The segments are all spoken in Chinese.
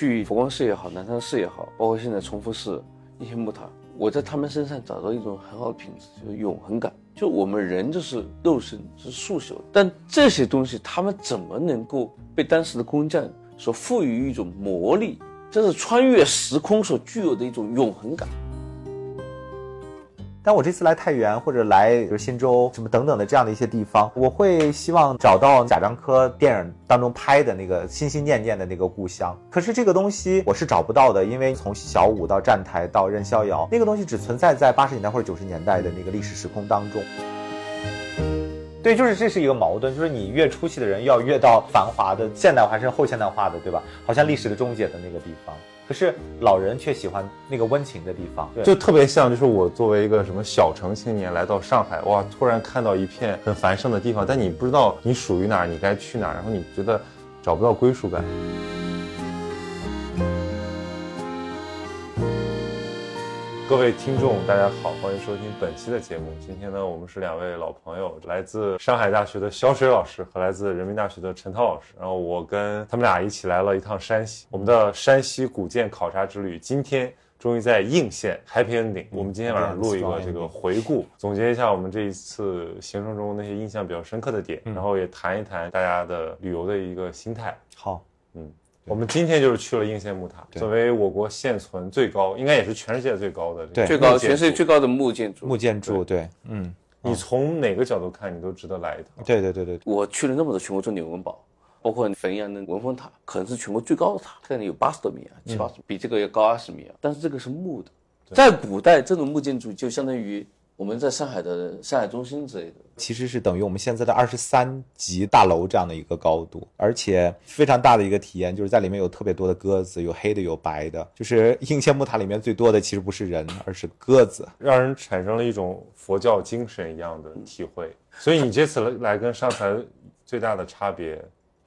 去佛光寺也好，南山寺也好，包括现在崇福寺、一些木塔，我在他们身上找到一种很好的品质，就是永恒感。就我们人就是肉身是速朽，但这些东西他们怎么能够被当时的工匠所赋予一种魔力？这是穿越时空所具有的一种永恒感。但我这次来太原或者来比如新州什么等等的这样的一些地方，我会希望找到贾樟柯电影当中拍的那个心心念念的那个故乡。可是这个东西我是找不到的，因为从小五到站台到任逍遥，那个东西只存在在八十年代或者九十年代的那个历史时空当中。对，就是这是一个矛盾，就是你越出戏的人要越到繁华的现代化甚至后现代化的，对吧？好像历史的终结的那个地方。可是老人却喜欢那个温情的地方，对。就特别像，就是我作为一个什么小城青年来到上海，哇，突然看到一片很繁盛的地方，但你不知道你属于哪儿，你该去哪儿，然后你觉得找不到归属感。各位听众，大家好，欢迎收听本期的节目。今天呢，我们是两位老朋友，来自上海大学的小水老师和来自人民大学的陈涛老师。然后我跟他们俩一起来了一趟山西，我们的山西古建考察之旅，今天终于在应县 Happy Ending。我们今天晚上录一个这个回顾，总结一下我们这一次行程中那些印象比较深刻的点，然后也谈一谈大家的旅游的一个心态。好，嗯。我们今天就是去了应县木塔，作为我国现存最高，应该也是全世界最高的，最高全世界最高的木建筑。木建筑，对，嗯，你从哪个角度看，你都值得来一趟。对对对对，我去了那么多全国重点文保，包括汾阳的文峰塔，可能是全国最高的塔，可能有八十多米啊，七八十，比这个要高二十米啊。但是这个是木的，在古代这种木建筑就相当于。我们在上海的上海中心之类的，其实是等于我们现在的二十三级大楼这样的一个高度，而且非常大的一个体验，就是在里面有特别多的鸽子，有黑的，有白的。就是 应县木塔里面最多的其实不是人，而是鸽子，让人产生了一种佛教精神一样的体会。所以你这次来跟上次最大的差别。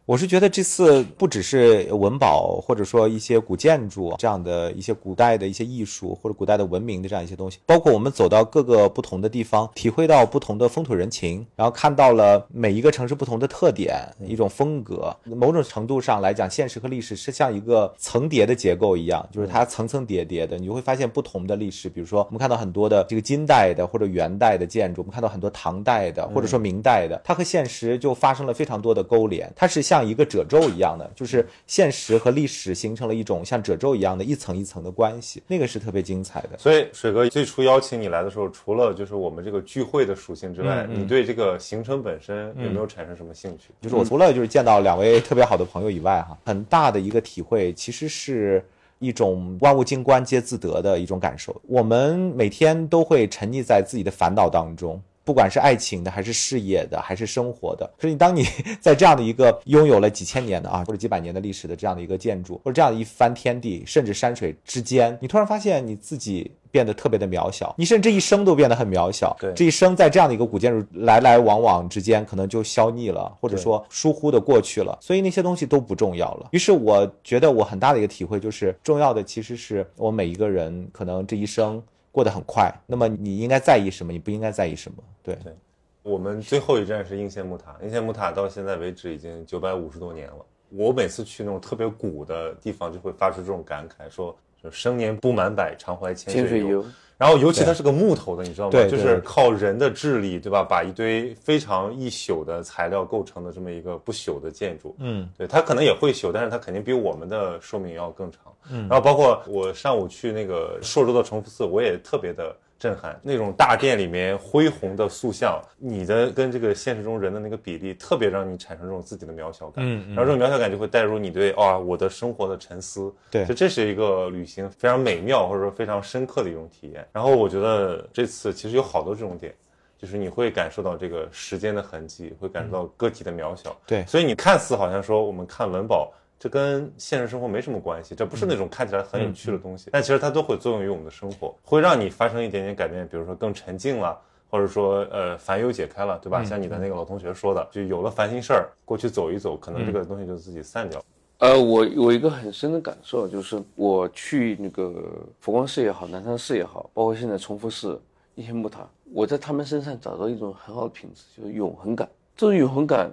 我是觉得这次不只是文保，或者说一些古建筑这样的一些古代的一些艺术或者古代的文明的这样一些东西，包括我们走到各个不同的地方，体会到不同的风土人情，然后看到了每一个城市不同的特点、一种风格。某种程度上来讲，现实和历史是像一个层叠的结构一样，就是它层层叠叠的，你就会发现不同的历史。比如说，我们看到很多的这个金代的或者元代的建筑，我们看到很多唐代的或者说明代的，它和现实就发生了非常多的勾连，它是像。像一个褶皱一样的，就是现实和历史形成了一种像褶皱一样的一层一层的关系，那个是特别精彩的。所以水哥最初邀请你来的时候，除了就是我们这个聚会的属性之外，你对这个行程本身有没有产生什么兴趣？就是我除了就是见到两位特别好的朋友以外，哈，很大的一个体会其实是一种万物静观皆自得的一种感受。我们每天都会沉溺在自己的烦恼当中。不管是爱情的，还是事业的，还是生活的，所以当你 在这样的一个拥有了几千年的啊，或者几百年的历史的这样的一个建筑，或者这样的一番天地，甚至山水之间，你突然发现你自己变得特别的渺小，你甚至一生都变得很渺小。对，这一生在这样的一个古建筑来来往往之间，可能就消匿了，或者说疏忽的过去了，所以那些东西都不重要了。于是我觉得我很大的一个体会就是，重要的其实是我每一个人可能这一生。过得很快，那么你应该在意什么？你不应该在意什么？对对，我们最后一站是应县木塔，应县木塔到现在为止已经九百五十多年了。我每次去那种特别古的地方，就会发出这种感慨，说就生年不满百，常怀千岁忧。然后，尤其它是个木头的，你知道吗？就是靠人的智力，对吧？把一堆非常易朽的材料构成的这么一个不朽的建筑。嗯，对，它可能也会朽，但是它肯定比我们的寿命要更长。嗯，然后包括我上午去那个朔州的崇福寺，我也特别的。震撼那种大殿里面恢宏的塑像，你的跟这个现实中人的那个比例，特别让你产生这种自己的渺小感。嗯，然后这种渺小感就会带入你对啊我的生活的沉思。对，就这是一个旅行非常美妙或者说非常深刻的一种体验。然后我觉得这次其实有好多这种点，就是你会感受到这个时间的痕迹，会感受到个体的渺小。对，所以你看似好像说我们看文保。这跟现实生活没什么关系，这不是那种看起来很有趣的东西，但其实它都会作用于我们的生活，会让你发生一点点改变，比如说更沉静了，或者说呃烦忧解开了，对吧？像你的那个老同学说的，就有了烦心事儿，过去走一走，可能这个东西就自己散掉。呃，我有一个很深的感受，就是我去那个佛光寺也好，南山寺也好，包括现在崇福寺、一些木塔，我在他们身上找到一种很好的品质，就是永恒感。这种永恒感。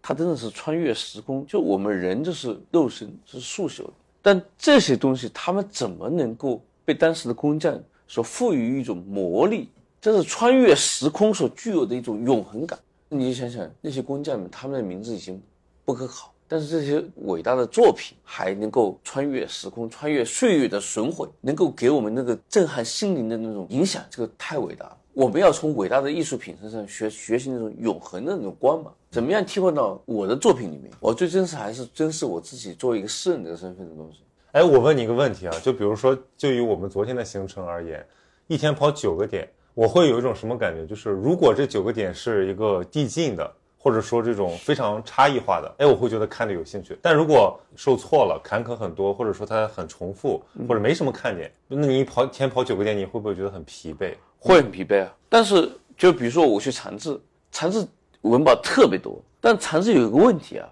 它真的是穿越时空，就我们人就是肉身是速朽的，但这些东西他们怎么能够被当时的工匠所赋予一种魔力？这是穿越时空所具有的一种永恒感。你想想那些工匠们，他们的名字已经不可考，但是这些伟大的作品还能够穿越时空、穿越岁月的损毁，能够给我们那个震撼心灵的那种影响，这个太伟大了。我们要从伟大的艺术品身上学学习那种永恒的那种光芒，怎么样替换到我的作品里面？我最真实还是珍视我自己作为一个诗人的身份的东西。哎，我问你一个问题啊，就比如说，就以我们昨天的行程而言，一天跑九个点，我会有一种什么感觉？就是如果这九个点是一个递进的，或者说这种非常差异化的，哎，我会觉得看着有兴趣。但如果受挫了，坎坷很多，或者说它很重复，或者没什么看点，那你一跑一天跑九个点，你会不会觉得很疲惫？会很疲惫啊。但是就比如说我去长治，长治文保特别多，但长治有一个问题啊，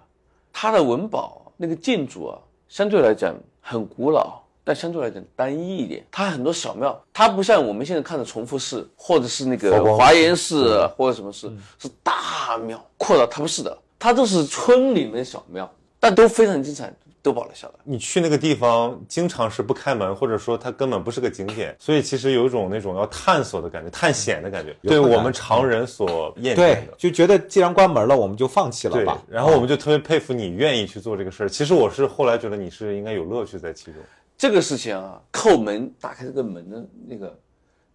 它的文保那个建筑啊，相对来讲很古老，但相对来讲单一一点。它很多小庙，它不像我们现在看的重复寺，或者是那个华严寺啊或者什么寺，是大庙扩大，它不是的，它都是村里面的小庙，但都非常精彩，都保留下来。你去那个地方，经常是不开门，或者说它根本不是个景点，所以其实有一种那种要探索的感觉，探险的感觉，对我们常人所厌倦对的，。就觉得既然关门了，我们就放弃了对吧。，然后我们就特别佩服你愿意去做这个事儿。其实我是后来觉得你是应该有乐趣在其中。这个事情啊，叩门打开这个门的那个，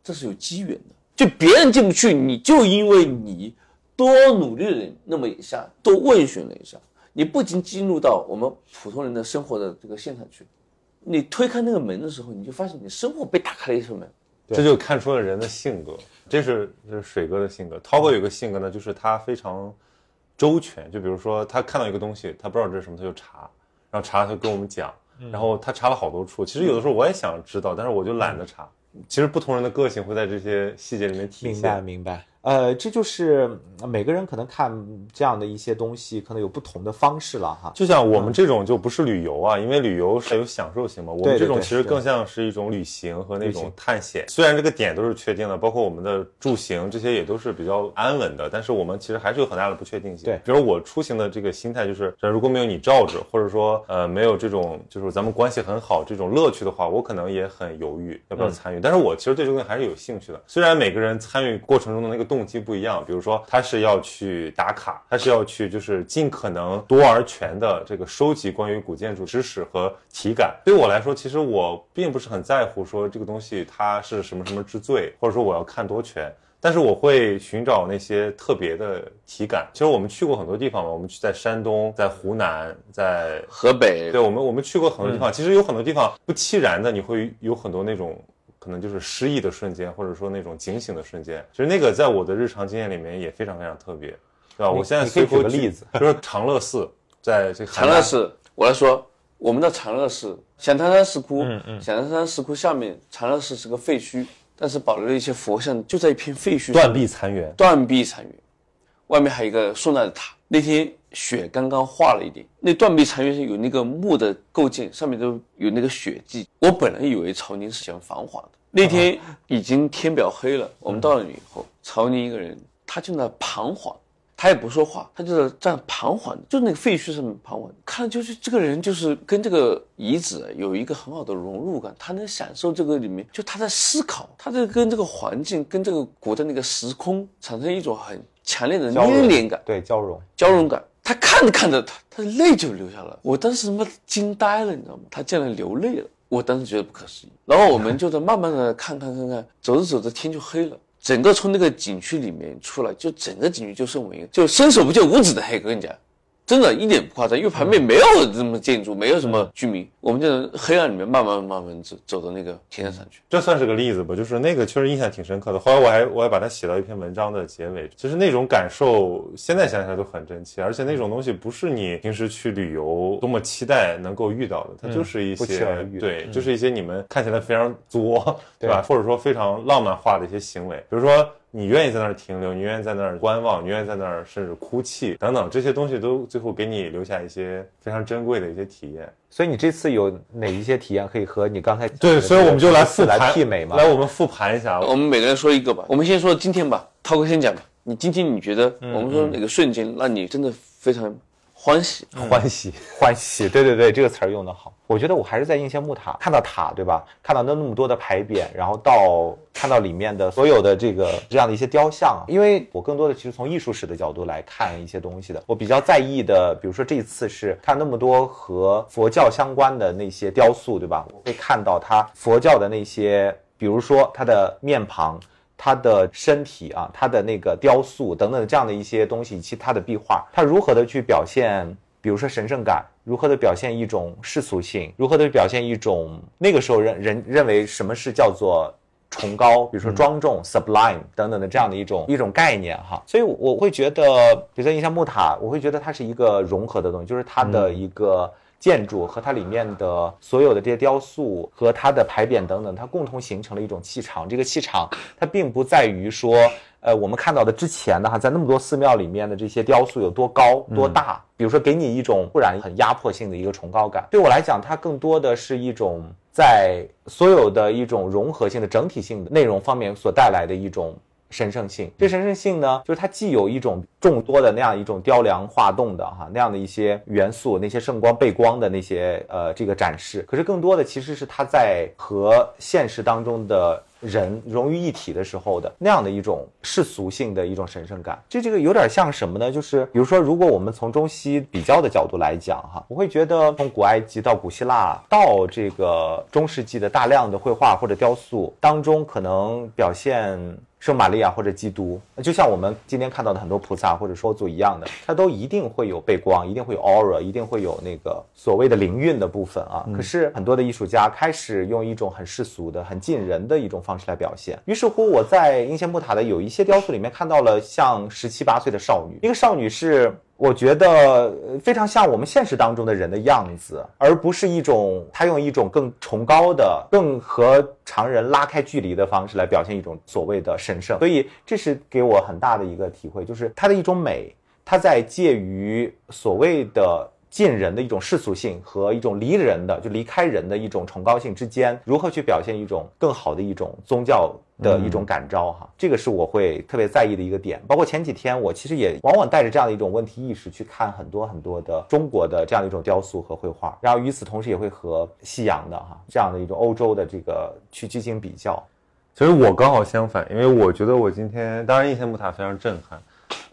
这是有机缘的。就别人进不去，你就因为你多努力了那么一下，多问询了一下，你不仅进入到我们普通人的生活的这个现场去，你推开那个门的时候，你就发现你生活被打开了一扇门。这就看出了人的性格，这是这是水哥的性格。涛哥有个性格呢，就是他非常周全。就比如说，他看到一个东西，他不知道这是什么，他就查，然后查了他就跟我们讲，然后他查了好多处。其实有的时候我也想知道，但是我就懒得查。其实不同人的个性会在这些细节里面体现明白现。明白，呃，这就是呃每个人可能看这样的一些东西，可能有不同的方式了哈。就像我们这种就不是旅游啊，因为旅游是有享受型嘛。我们这种其实更像是一种旅行和那种探险。虽然这个点都是确定的，包括我们的住行这些也都是比较安稳的，但是我们其实还是有很大的不确定性。对比如我出行的这个心态就是，如果没有你罩着，或者说呃没有这种就是咱们关系很好这种乐趣的话，我可能也很犹豫要不要参与。但是我其实对这个东西还是有兴趣的。虽然每个人参与过程中的那个动机不一样，比如说他是要去打卡，他是要去就是尽可能多而全的这个收集关于古建筑知识和体感。对我来说，其实我并不是很在乎说这个东西它是什么什么之最，或者说我要看多全。但是我会寻找那些特别的体感。其实我们去过很多地方嘛，我们去在山东、在湖南、在河北对我们我们去过很多地方，其实有很多地方不期然的，你会有很多那种可能就是失忆的瞬间，或者说那种警醒的瞬间。其实那个在我的日常经验里面也非常非常特别，对吧？我现在随口举举个例子，比如说长乐寺，在这个长乐寺，我来说，我们的长乐寺，响滩山石窟，嗯嗯，响滩山石窟下面，长乐寺是个废墟，但是保留了一些佛像，就在一片废墟上断壁残垣。断壁残垣，外面还有一个宋代的塔。那天雪刚刚化了一点，那断壁残垣是有那个木的构件，上面都有那个血迹。我本来以为曹宁是想防滑的，那天已经天表黑了，我们到了以后，曹宁一个人，他就在彷徨。他也不说话，他就在站彷徨，就那个废墟上面彷徨，看就是这个人就是跟这个遗址有一个很好的融入感，他能享受这个里面，就他在思考，他在跟这个环境、跟这个古代那个时空产生一种很强烈的粘连感、对交融，交融感。他看着看着，他他的泪就流下来，我当时他妈惊呆了，你知道吗？他竟然流泪了，我当时觉得不可思议。然后我们就在慢慢的看看看看，走着走着天就黑了。整个从那个景区里面出来，就整个景区就剩我一个，就伸手不见五指的黑。我跟你讲，真的一点不夸张，因为旁边没有什么建筑，没有什么居民，我们就在黑暗里面慢慢慢慢走走到那个天山上去。这算是个例子吧，就是那个确实印象挺深刻的。后来我还我还把它写到一篇文章的结尾。其实那种感受，现在想想都很真切，而且那种东西不是你平时去旅游多么期待能够遇到的，它就是一些、对，就是一些你们看起来非常作，对吧？或者说非常浪漫化的一些行为，比如说。你愿意在那儿停留，你愿意在那儿观望，你愿意在那儿甚至哭泣等等，这些东西都最后给你留下一些非常珍贵的一些体验。所以你这次有哪一些体验可以和你刚才对，所以我们就来复来盘媲美嘛？来，我们复盘一下。我们每个人说一个吧。我们先说今天吧，涛哥先讲吧。你今天你觉得我们说哪个瞬间让你真的非常欢喜。欢喜。欢喜，对对对，这个词儿用得好。我觉得我还是在应县木塔看到塔，对吧？看到那那么多的牌匾，然后到看到里面的所有的这个这样的一些雕像，因为我更多的其实从艺术史的角度来看一些东西的。我比较在意的，比如说这一次是看那么多和佛教相关的那些雕塑，对吧？我会看到它佛教的那些，比如说它的面庞。它的身体啊，他的那个雕塑等等这样的一些东西，以及他的壁画，他如何的去表现，比如说神圣感，如何的表现一种世俗性，如何的表现一种那个时候人人认为什么是叫做崇高，比如说庄重、sublime 等等的这样的一种一种概念哈。所以我会觉得，比如说印象木塔，我会觉得它是一个融合的东西，就是它的一个。建筑和它里面的所有的这些雕塑和它的牌匾等等，它共同形成了一种气场。这个气场它并不在于说，呃，我们看到的之前的哈，在那么多寺庙里面的这些雕塑有多高多大，比如说给你一种不然很压迫性的一个崇高感。对我来讲，它更多的是一种在所有的一种融合性的整体性的内容方面所带来的一种。神圣性，这神圣性呢，就是它既有一种众多的那样一种雕梁画栋的哈那样的一些元素，那些圣光背光的那些呃这个展示，可是更多的其实是它在和现实当中的人融于一体的时候的那样的一种世俗性的一种神圣感。这这个有点像什么呢？就是比如说，如果我们从中西比较的角度来讲哈，我会觉得从古埃及到古希腊到这个中世纪的大量的绘画或者雕塑当中，可能表现。圣玛利亚或者基督，就像我们今天看到的很多菩萨或者说祖一样的，它都一定会有背光，一定会有 aura，一定会有那个所谓的灵韵的部分啊。可是很多的艺术家开始用一种很世俗的、很近人的一种方式来表现。于是乎，我在英仙木塔的有一些雕塑里面看到了像十七八岁的少女，一个少女是。我觉得非常像我们现实当中的人的样子，而不是一种他用一种更崇高的、更和常人拉开距离的方式来表现一种所谓的神圣。所以这是给我很大的一个体会，就是它的一种美，它在介于所谓的近人的一种世俗性和一种离人的就离开人的一种崇高性之间，如何去表现一种更好的一种宗教。的一种感召哈，这个是我会特别在意的一个点。包括前几天，我其实也往往带着这样的一种问题意识去看很多很多的中国的这样的一种雕塑和绘画，然后与此同时也会和西洋的哈这样的一种欧洲的这个去进行比较。其实我刚好相反，因为我觉得我今天当然印象木塔非常震撼，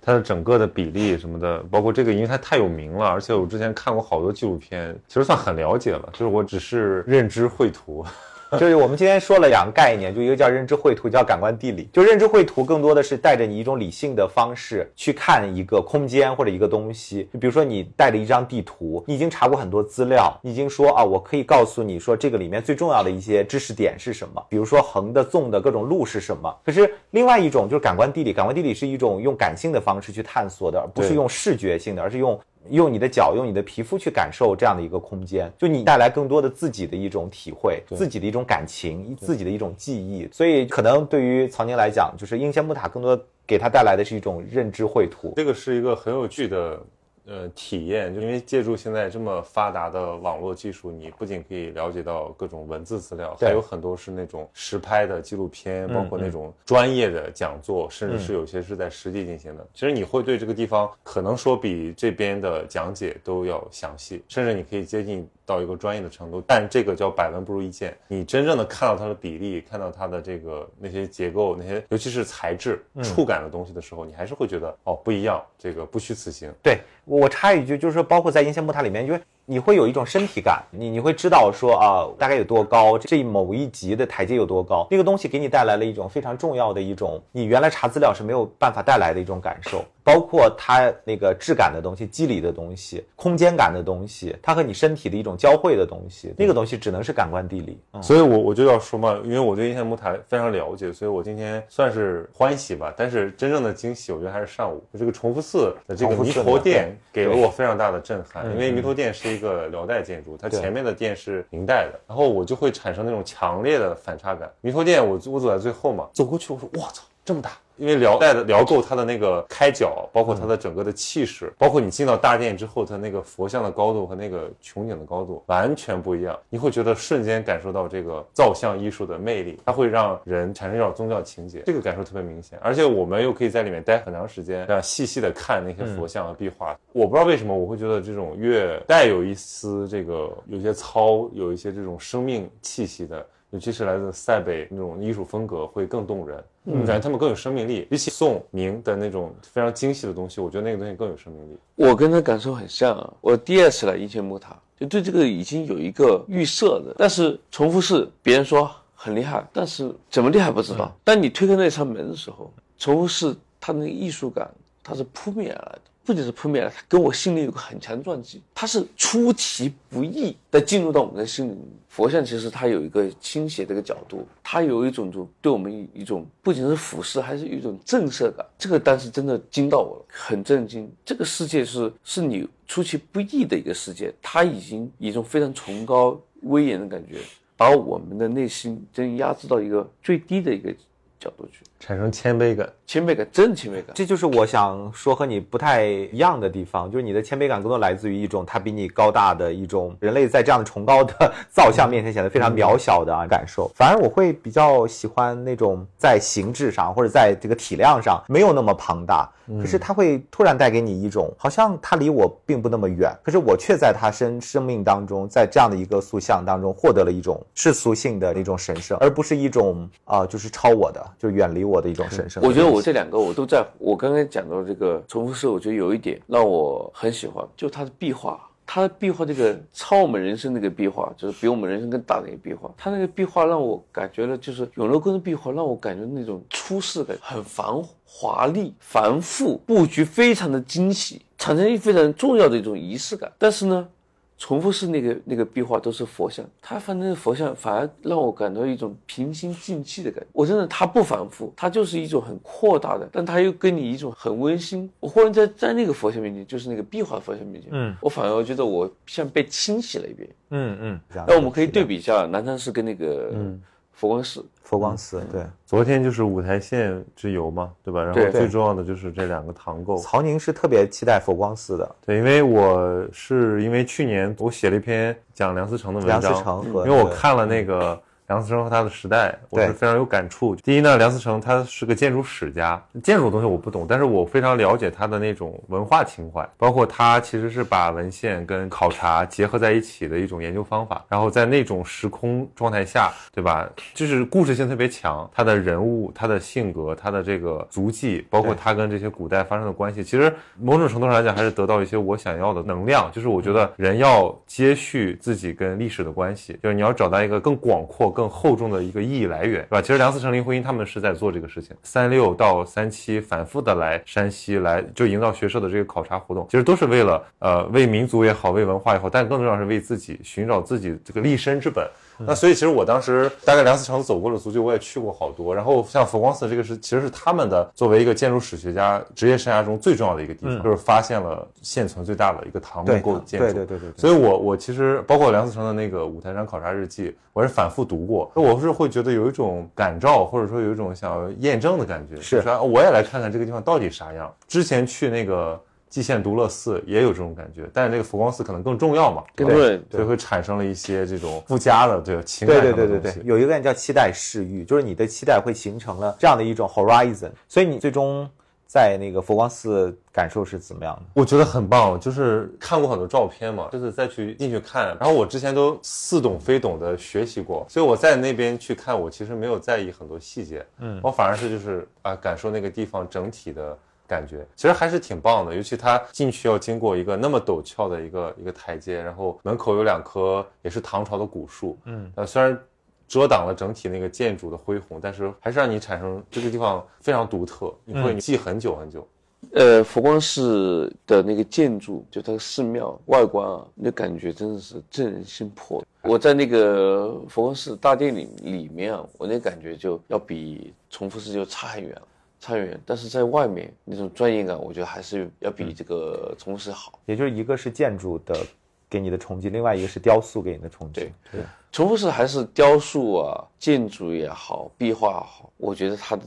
它的整个的比例什么的，包括这个，因为它太有名了，而且我之前看过好多纪录片，其实算很了解了，就是我只是认知绘图。就是我们今天说了两个概念，就一个叫认知绘图，叫感官地理。就认知绘图更多的是带着你一种理性的方式去看一个空间或者一个东西。就比如说你带着一张地图，你已经查过很多资料，你已经说啊，我可以告诉你说这个里面最重要的一些知识点是什么。比如说横的、纵的各种路是什么。可是另外一种就是感官地理，感官地理是一种用感性的方式去探索的，而不是用视觉性的，而是用。用你的脚，用你的皮肤去感受这样的一个空间，就你带来更多的自己的一种体会，自己的一种感情，自己的一种记忆。所以，可能对于曹宁来讲，就是应县木塔更多给他带来的是一种认知绘图。这个是一个很有趣的。呃，体验就因为借助现在这么发达的网络技术，你不仅可以了解到各种文字资料，还有很多是那种实拍的纪录片，包括那种专业的讲座，甚至是有些是在实地进行的。其实你会对这个地方可能说比这边的讲解都要详细，甚至你可以接近到一个专业的程度。但这个叫百闻不如一见，你真正的看到它的比例，看到它的这个那些结构，那些尤其是材质、触感的东西的时候，你还是会觉得哦不一样，这个不虚此行。对。我插一句，就是说，包括在阴线木塔里面，因为你会有一种身体感，你你会知道说啊，大概有多高，这某一级的台阶有多高，那个东西给你带来了一种非常重要的一种，你原来查资料是没有办法带来的一种感受。包括它那个质感的东西、肌理的东西、空间感的东西，它和你身体的一种交汇的东西，那个东西只能是感官地理。所以，我我就要说嘛，因为我对印象木塔非常了解，所以我今天算是欢喜吧。但是真正的惊喜，我觉得还是上午这个重复寺的这个弥陀殿给了我非常大的震撼。因为弥陀殿是一个辽代建筑，它前面的殿是明代的，然后我就会产生那种强烈的反差感。弥陀殿，我我走在最后嘛，走过去我说我操。这么大。因为辽代的辽构它的那个开角，包括它的整个的气势，包括你进到大殿之后，它那个佛像的高度和那个穹顶的高度完全不一样，你会觉得瞬间感受到这个造像艺术的魅力，它会让人产生一种宗教情节，这个感受特别明显。而且我们又可以在里面待很长时间，这样细细的看那些佛像和壁画。我不知道为什么我会觉得这种越带有一丝这个有些糙，有一些这种生命气息的。尤其是来自塞北那种艺术风格会更动人，嗯感觉他们更有生命力。比起宋明的那种非常精细的东西，我觉得那个东西更有生命力。我跟他感受很像啊，我第二次来应县木塔，就对这个已经有一个预设的。但是重复式，别人说很厉害，但是怎么厉害不知道。当你推开那扇门的时候，重复式它那个艺术感，它是扑面而来的。不仅是扑面，它跟我心里有个很强的撞击，它是出其不意的进入到我们的心里。佛像其实它有一个倾斜的一个角度，它有一种就对我们一种不仅是俯视，还是一种震慑感。这个当时真的惊到我了，很震惊。这个世界是是你出其不意的一个世界，它已经以一种非常崇高威严的感觉，把我们的内心真压制到一个最低的一个角度去。产生谦卑感，谦卑感，真谦卑感，这就是我想说和你不太一样的地方，就是你的谦卑感更多来自于一种他比你高大的一种人类在这样的崇高的造像面前显得非常渺小的感受。反而我会比较喜欢那种在形制上或者在这个体量上没有那么庞大，可是他会突然带给你一种好像他离我并不那么远，可是我却在他生生命当中，在这样的一个塑像当中获得了一种世俗性的那种神圣，而不是一种啊就是超我的，就远离。我的一种神圣，我觉得我这两个我都在。我刚刚讲到这个重复式，我觉得有一点让我很喜欢，就它的壁画，它的壁画这个超我们人生那个壁画，就是比我们人生更大的一个壁画。它那个壁画让我感觉了，就是永乐宫的壁画让我感觉那种出世感，很繁华丽、繁复，布局非常的惊喜，产生一非常重要的一种仪式感。但是呢。重复式那个那个壁画都是佛像，它反正佛像反而让我感到一种平心静气的感觉。我真的，它不反复，它就是一种很扩大的，但它又跟你一种很温馨。我忽然在在那个佛像面前，就是那个壁画佛像面前，嗯，我反而觉得我像被清洗了一遍，嗯嗯。那我们可以对比一下南昌市跟那个，嗯。佛光寺，佛光寺，对，昨天就是五台县之游嘛，对吧？然后最重要的就是这两个唐构。曹宁是特别期待佛光寺的，对，因为我是因为去年我写了一篇讲梁思成的文章，因为我看了那个。梁思成和他的时代，我是非常有感触。第一呢，梁思成他是个建筑史家，建筑的东西我不懂，但是我非常了解他的那种文化情怀，包括他其实是把文献跟考察结合在一起的一种研究方法。然后在那种时空状态下，对吧？就是故事性特别强，他的人物、他的性格、他的这个足迹，包括他跟这些古代发生的关系，其实某种程度上来讲，还是得到一些我想要的能量。就是我觉得人要接续自己跟历史的关系，就是你要找到一个更广阔。更厚重的一个意义来源，是吧？其实梁思成、林徽因他们是在做这个事情。三六到三七反复的来山西来，就营造学社的这个考察活动，其实都是为了呃为民族也好，为文化也好，但更重要是为自己寻找自己这个立身之本。那所以其实我当时大概梁思成走过的足迹，我也去过好多。然后像佛光寺这个是其实是他们的作为一个建筑史学家职业生涯中最重要的一个地方，就是发现了现存最大的一个唐木构建筑。对对对对。所以我我其实包括梁思成的那个五台山考察日记，我是反复读过。我是会觉得有一种感召，或者说有一种想要验证的感觉，是说我也来看看这个地方到底啥样。之前去那个。蓟县独乐寺也有这种感觉，但是这个佛光寺可能更重要嘛，对对？所以会产生了一些这种附加的对情感对对对对对，有一个叫期待视域，就是你的期待会形成了这样的一种 horizon，所以你最终在那个佛光寺感受是怎么样的？我觉得很棒，就是看过很多照片嘛，就是再去进去看，然后我之前都似懂非懂的学习过，所以我在那边去看，我其实没有在意很多细节，嗯，我反而是就是啊感受那个地方整体的。感觉其实还是挺棒的，尤其它进去要经过一个那么陡峭的一个一个台阶，然后门口有两棵也是唐朝的古树，嗯，呃，虽然遮挡了整体那个建筑的恢宏，但是还是让你产生这个地方非常独特，你会记很久很久。呃，佛光寺的那个建筑，就它的寺庙外观啊，那感觉真的是震人心魄。我在那个佛光寺大殿里里面啊，我那感觉就要比重复寺就差很远了。差远，但是在外面那种专业感，我觉得还是要比这个重复式好。也就是一个是建筑的给你的冲击，另外一个是雕塑给你的冲击。对对，重复式还是雕塑啊，建筑也好，壁画好，我觉得它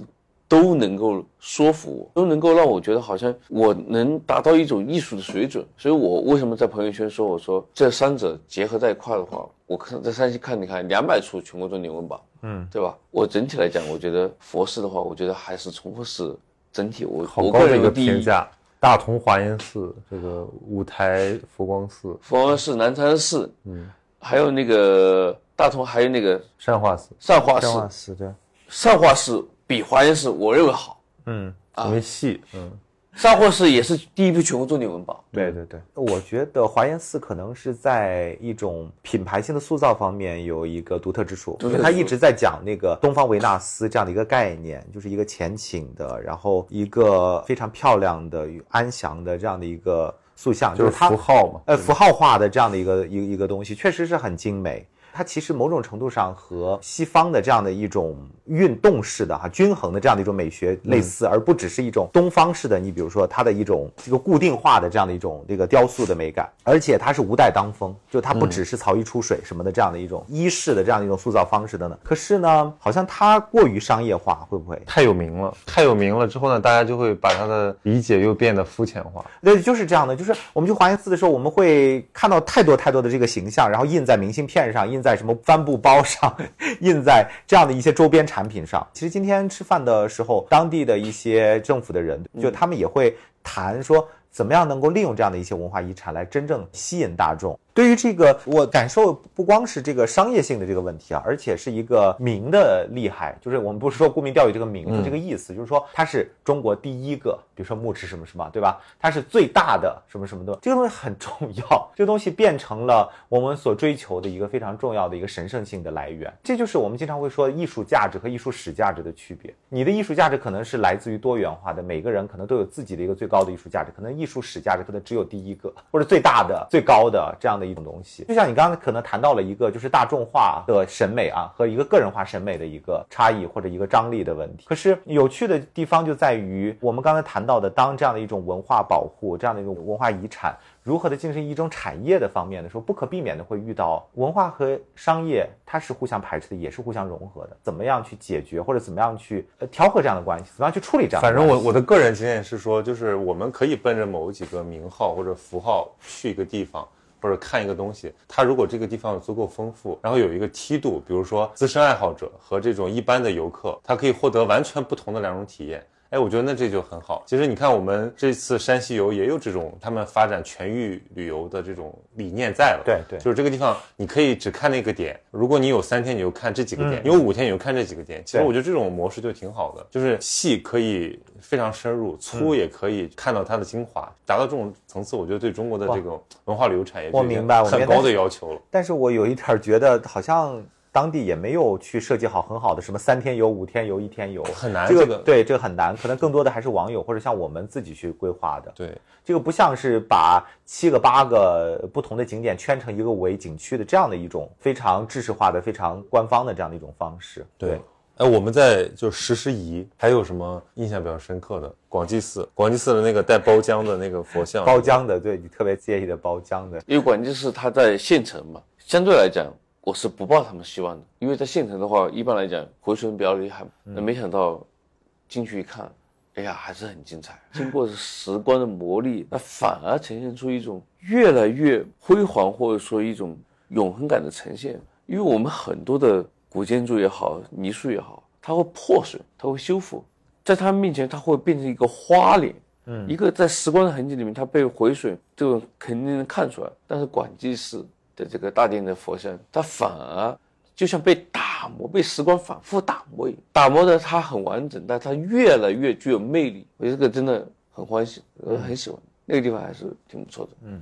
都能够说服我，都能够让我觉得好像我能达到一种艺术的水准。所以我为什么在朋友圈说，我说这三者结合在一块的话，我看在山西看，你看两百处全国重点文保，嗯，对吧？我整体来讲，我觉得佛寺的话，我觉得还是崇福寺整体我好我高的一个个人第一。评价。大同华严寺，这个五台佛光寺、佛光寺、南禅寺，嗯，还有那个大同，还有那个善化寺，善化寺、善化寺，对，善化寺比华严寺我认为好。嗯。因为细，嗯，善化寺也是第一批全国重点文保。对对对，我觉得华严寺可能是在一种品牌性的塑造方面有一个独特之处，因为他一直在讲那个东方维纳斯这样的一个概念，就是一个前倾的，然后一个非常漂亮的、安详的这样的一个塑像，就是它符号嘛。呃符号化的这样的一个一一个东西，确实是很精美。它其实某种程度上和西方的这样的一种运动式的哈均衡的这样的一种美学类似，而不只是一种东方式的。你比如说它的一种这个固定化的这样的一种这个雕塑的美感，而且它是无带当风，就它不只是曹衣出水什么的这样的一种衣饰的这样的一种塑造方式的呢。可是呢，好像它过于商业化，会不会？太有名了，太有名了之后呢，大家就会把它的理解又变得肤浅化。对，就是这样的。就是我们去华严寺的时候，我们会看到太多太多的这个形象，然后印在明信片上，印在什么帆布包上，印在这样的一些周边产品上。其实今天吃饭的时候，当地的一些政府的人，就他们也会谈说。怎么样能够利用这样的一些文化遗产来真正吸引大众？对于这个，我感受不光是这个商业性的这个问题啊，而且是一个名的厉害。就是我们不是说沽名钓誉这个名字这个意思，就是说它是中国第一个，比如说木池什么什么，对吧？它是最大的什么什么的，这个东西很重要。这个东西变成了我们所追求的一个非常重要的一个神圣性的来源。这就是我们经常会说艺术价值和艺术史价值的区别。你的艺术价值可能是来自于多元化的，每个人可能都有自己的一个最高的艺术价值，可能艺术史价值可能只有第一个或者最大的、最高的这样的一种东西。就像你刚刚可能谈到了一个就是大众化的审美啊和一个个人化审美的一个差异或者一个张力的问题。可是有趣的地方就在于我们刚才谈到的，当这样的一种文化保护、这样的一种文化遗产。如何的进行一种产业的方面的时候，不可避免的会遇到文化和商业它是互相排斥的，也是互相融合的。怎么样去解决，或者怎么样去呃调和这样的关系？怎么样去处理这样反？正我我的个人经验是说，就是我们可以奔着某几个名号或者符号去一个地方。或者看一个东西，它如果这个地方足够丰富，然后有一个梯度，比如说资深爱好者和这种一般的游客，他可以获得完全不同的两种体验。哎，我觉得那这就很好。其实你看，我们这次山西游也有这种他们发展全域旅游的这种理念在了。对对就是这个地方你可以只看那个点，如果你有三天，你就看这几个点；你有五天，你就看这几个点。其实我觉得这种模式就挺好的，就是细可以非常深入，粗也可以看到它的精华，达到这种层次，我觉得对中国的这个文化旅游产业我就明白我很高的要求了。但是我有一点觉得好像。当地也没有去设计好很好的什么三天游、五天游、一天游，很难这个对这个很难，可能更多的还是网友或者像我们自己去规划的。对，这个不像是把七个八个不同的景点圈成一个为景区的这样的一种非常制式化的、非常官方的这样的一种方式。对，哎，我们在就是石狮仪，还有什么印象比较深刻的？广济寺，广济寺的那个带包浆的那个佛像，包浆的，对你特别介意的包浆的，因为广济寺它在县城嘛，相对来讲我是不抱他们希望的，因为在县城的话，一般来讲回旋比较厉害嘛，那没想到进去一看，哎呀，还是很精彩。经过时光的磨砺，那反而呈现出一种越来越辉煌，或者说一种永恒感的呈现。因为我们很多的古建筑也好，泥塑也好，它会破损，它会修复，在他们面前，它会变成一个花脸。嗯，一个在时光的痕迹里面，它被毁损，这个肯定能看出来。但是广济寺的这个大殿的佛像，它反而就像被打磨，被时光反复打磨一样，打磨的它很完整，但它越来越具有魅力。我觉得这个真的很欢喜，我很喜欢那个地方，还是挺不错的。嗯，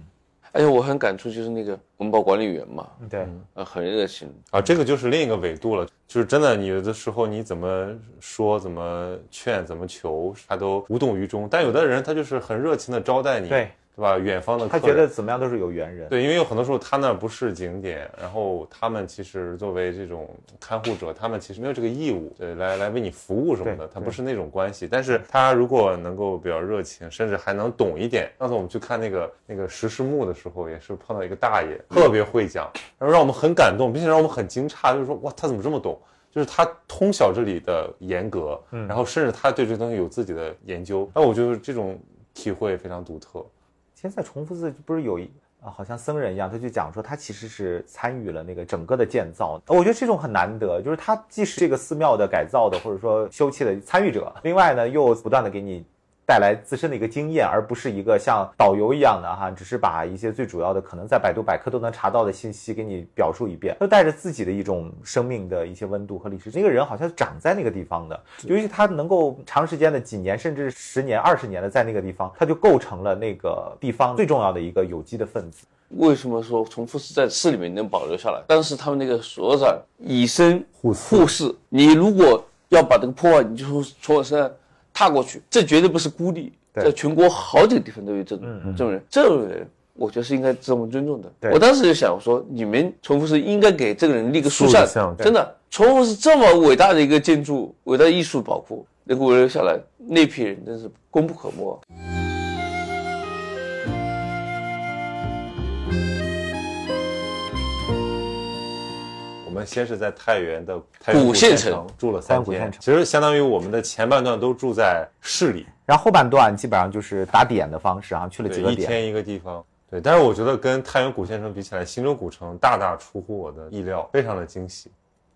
而且我很感触就是那个文保管理员嘛，对，呃，很热情，啊，这个就是另一个维度了，就是真的，你有的时候你怎么说、怎么劝、怎么求，他都无动于衷。但有的人他就是很热情的招待你，对对吧？远方的客他，觉得怎么样都是有缘人。对，因为有很多时候他那不是景点，然后他们其实作为这种看护者，他们其实没有这个义务，对，来来为你服务什么的，他不是那种关系。但是他如果能够比较热情，甚至还能懂一点，上次我们去看那个那个石狮墓的时候，也是碰到一个大爷，特别会讲，然后让我们很感动，并且让我们很惊诧，就是说哇，他怎么这么懂？就是他通晓这里的严格，然后甚至他对这东西有自己的研究。那我觉得这种体会非常独特。现在重复寺不是有一啊，好像僧人一样，他就讲说他其实是参与了那个整个的建造。我觉得这种很难得，就是他既是这个寺庙的改造的或者说修葺的参与者，另外呢又不断的给你。带来自身的一个经验，而不是一个像导游一样的哈，只是把一些最主要的可能在百度百科都能查到的信息给你表述一遍，都带着自己的一种生命的一些温度和历史。这个人好像是长在那个地方的，尤其他能够长时间的几年甚至十年、二十年的在那个地方，他就构成了那个地方最重要的一个有机的分子。为什么说从富士在市里面能保留下来？当时他们那个所长以身护护市，你如果要把这个破坏，你就说从我身上。踏过去，这绝对不是孤立，在全国好几个地方都有这种这种人，这种人，我觉得是应该值得我们尊重的。我当时就想我说，你们重复是应该给这个人立个塑像，真的，重复是这么伟大的一个建筑，伟大的艺术宝库，能够留下来，那批人真是功不可没。先是在太原的古县城住了三天，其实相当于我们的前半段都住在市里，然后后半段基本上就是打点的方式啊，去了几个点，一天一个地方。对，但是我觉得跟太原古县城比起来，忻州古城大大出乎我的意料，非常的惊喜。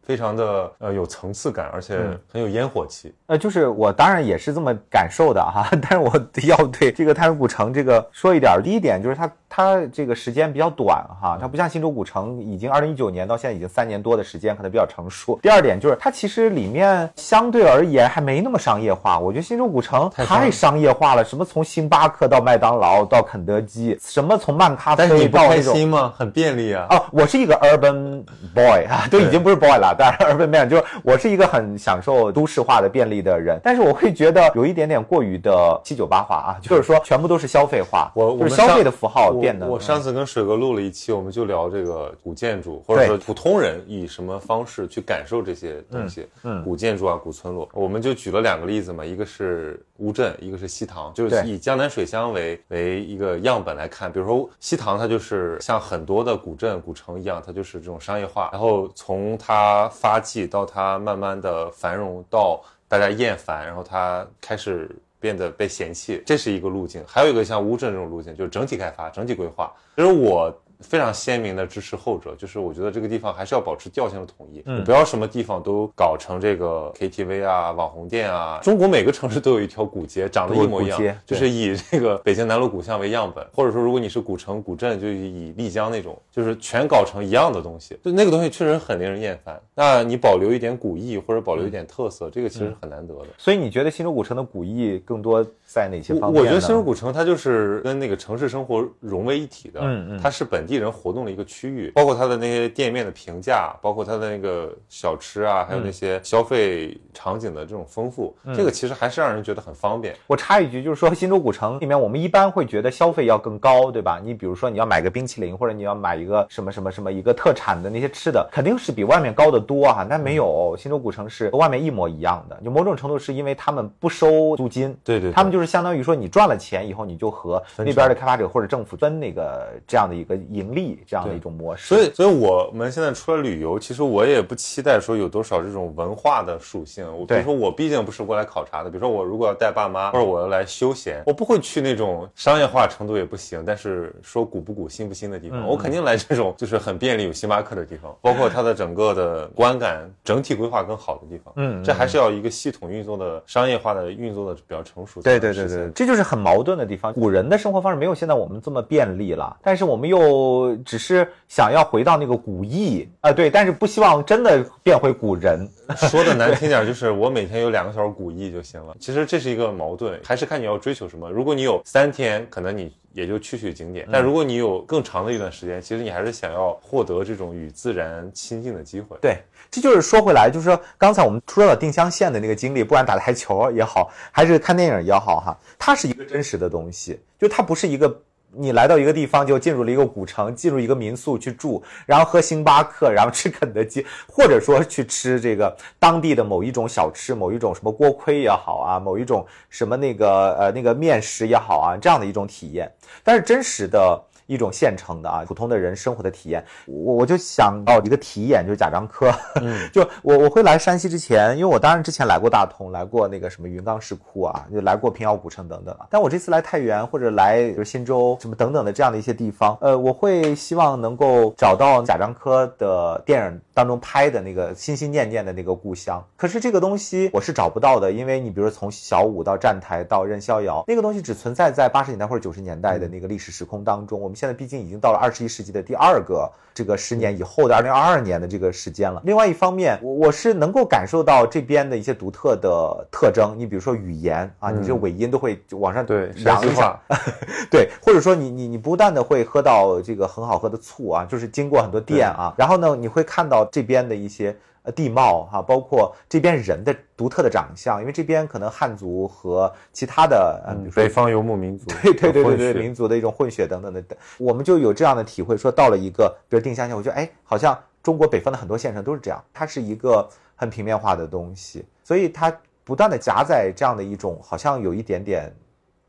非常的呃有层次感，而且很有烟火气。呃，就是我当然也是这么感受的哈，但是我要对这个太原古城这个说一点。第一点就是它它这个时间比较短哈，它不像新洲古城已经二零一九年到现在已经三年多的时间，可能比较成熟。第二点就是它其实里面相对而言还没那么商业化。我觉得新洲古城太商业化了，什么从星巴克到麦当劳到肯德基，什么从漫咖啡到那种。开心吗？很便利啊。哦，我是一个 urban boy 啊，都已经不是 boy 了。当然，而不 就是我是一个很享受都市化的便利的人，但是我会觉得有一点点过于的七九八化啊，就是说全部都是消费化，我就是消费的符号变得。我上次跟水哥录了一期，我们就聊这个古建筑，或者说普通人以什么方式去感受这些东西，嗯，古建筑啊，古村落，我们就举了两个例子嘛，一个是乌镇，一个是西塘，就是以江南水乡为为一个样本来看，比如说西塘，它就是像很多的古镇、古城一样，它就是这种商业化，然后从它发迹。到它慢慢的繁荣，到大家厌烦，然后它开始变得被嫌弃，这是一个路径。还有一个像乌镇这种路径，就是整体开发、整体规划。其实我。非常鲜明的支持后者，就是我觉得这个地方还是要保持调性的统一，嗯，不要什么地方都搞成这个 KTV 啊、网红店啊。中国每个城市都有一条古街，长得一模一样，就是以这个北京南锣鼓巷为样本，或者说如果你是古城、古镇，就以丽江那种，就是全搞成一样的东西，就那个东西确实很令人厌烦。那你保留一点古意或者保留一点特色，这个其实很难得的。所以你觉得新洲古城的古意更多在哪些方面？我觉得新洲古城它就是跟那个城市生活融为一体的，嗯嗯，它是本地。地人活动的一个区域，包括它的那些店面的评价，包括它的那个小吃啊，还有那些消费场景的这种丰富，这个其实还是让人觉得很方便。我插一句，就是说新洲古城里面，我们一般会觉得消费要更高，对吧？你比如说你要买个冰淇淋，或者你要买一个什么什么什么一个特产的那些吃的，肯定是比外面高得多哈。但没有，新洲古城是和外面一模一样的。就某种程度是因为他们不收租金，对对，他们就是相当于说你赚了钱以后，你就和那边的开发者或者政府分那个这样的一个盈。盈利这样的一种模式，所以，所以我们现在出来旅游，其实我也不期待说有多少这种文化的属性。我比如说，我毕竟不是过来考察的。比如说，我如果要带爸妈，或者我要来休闲，我不会去那种商业化程度也不行，但是说古不古、新不新的地方。我肯定来这种就是很便利、有星巴克的地方，包括它的整个的观感、整体规划更好的地方。嗯，这还是要一个系统运作的、商业化的运作的比较成熟。对对对对，这就是很矛盾的地方。古人的生活方式没有现在我们这么便利了，但是我们又。只是想要回到那个古意啊，对，但是不希望真的变回古人。说的难听点，就是我每天有两个小时古意就行了。其实这是一个矛盾，还是看你要追求什么。如果你有三天，可能你也就去去景点；但如果你有更长的一段时间，其实你还是想要获得这种与自然亲近的机会。对，这就是说回来，就是说刚才我们说到定襄县的那个经历，不管打台球也好，还是看电影也好，哈，它是一个真实的东西，就它不是一个。你来到一个地方，就进入了一个古城，进入一个民宿去住，然后喝星巴克，然后吃肯德基，或者说去吃这个当地的某一种小吃，某一种什么锅盔也好啊，某一种什么那个呃那个面食也好啊，这样的一种体验。但是真实的一种现成的啊，普通的人生活的体验。我我就想到一个体验，就是贾樟柯。嗯，就我我会来山西之前，因为我当然之前来过大同，来过那个什么云冈石窟啊，就来过平遥古城等等啊。但我这次来太原或者来就是忻州什么等等的这样的一些地方，呃，我会希望能够找到贾樟柯的电影当中拍的那个心心念念的那个故乡。可是这个东西我是找不到的，因为你比如从小五到站台到任逍遥，那个东西只存在在八十年代或者九十年代的那个历史时空当中。我们现在毕竟已经到了二十一世纪的第二个这个十年以后的二零二二年的这个时间了。另外一方面，我我是能够感受到这边的一些独特的特征。你比如说语言啊，你这尾音都会往上对扬一下 对，或者说你你你不断的会喝到这个很好喝的醋啊，就是经过很多店啊，然后呢，你会看到这边的一些呃地貌哈、包括这边人的独特的长相，因为这边可能汉族和其他的呃，比如说北方游牧民族，对对对对对，民族的一种混血等等的，我们就有这样的体会，说到了一个比如定襄县，我觉得哎，好像中国北方的很多县城都是这样，它是一个很平面化的东西，所以它不断的夹在这样的一种好像有一点点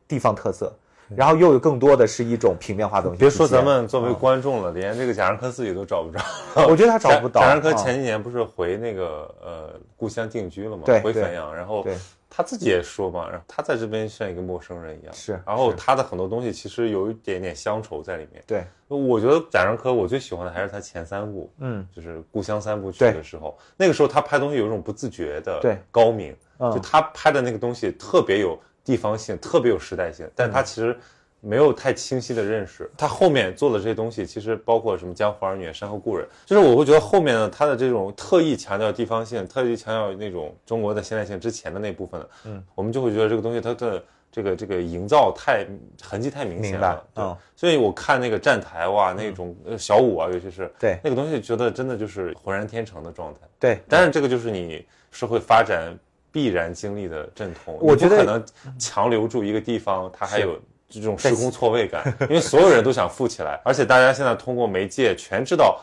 地方特色，然后又有更多的是一种平面化的东西。别说咱们嗯作为观众了，连这个贾樟柯自己都找不着。我觉得他找不到。贾樟柯啊前几年不是回那个呃故乡定居了吗？对对回汾阳，然后他自己也说嘛，然后他在这边像一个陌生人一样。是然后他的很多东西其实有一点点乡愁在里面。对，我觉得贾樟柯我最喜欢的还是他前三部，嗯，就是《故乡三部曲》的时候，那个时候他拍东西有一种不自觉的高明，嗯就他拍的那个东西特别有地方性，特别有时代性，但他其实没有太清晰的认识。他后面做的这些东西，其实包括什么《江湖儿女》《山河故人》，就是我会觉得后面呢，他的这种特意强调地方性，特意强调那种中国的现代性之前的那部分呢，嗯，我们就会觉得这个东西它的。这个这个营造太痕迹太明显了，对。嗯所以我看那个站台哇，那种呃小舞啊，尤其是对。那个东西，觉得真的就是浑然天成的状态。对，但是这个就是你社会发展必然经历的阵痛，我觉得不可能强留住一个地方，它还有这种时空错位感，因为所有人都想富起来，而且大家现在通过媒介全知道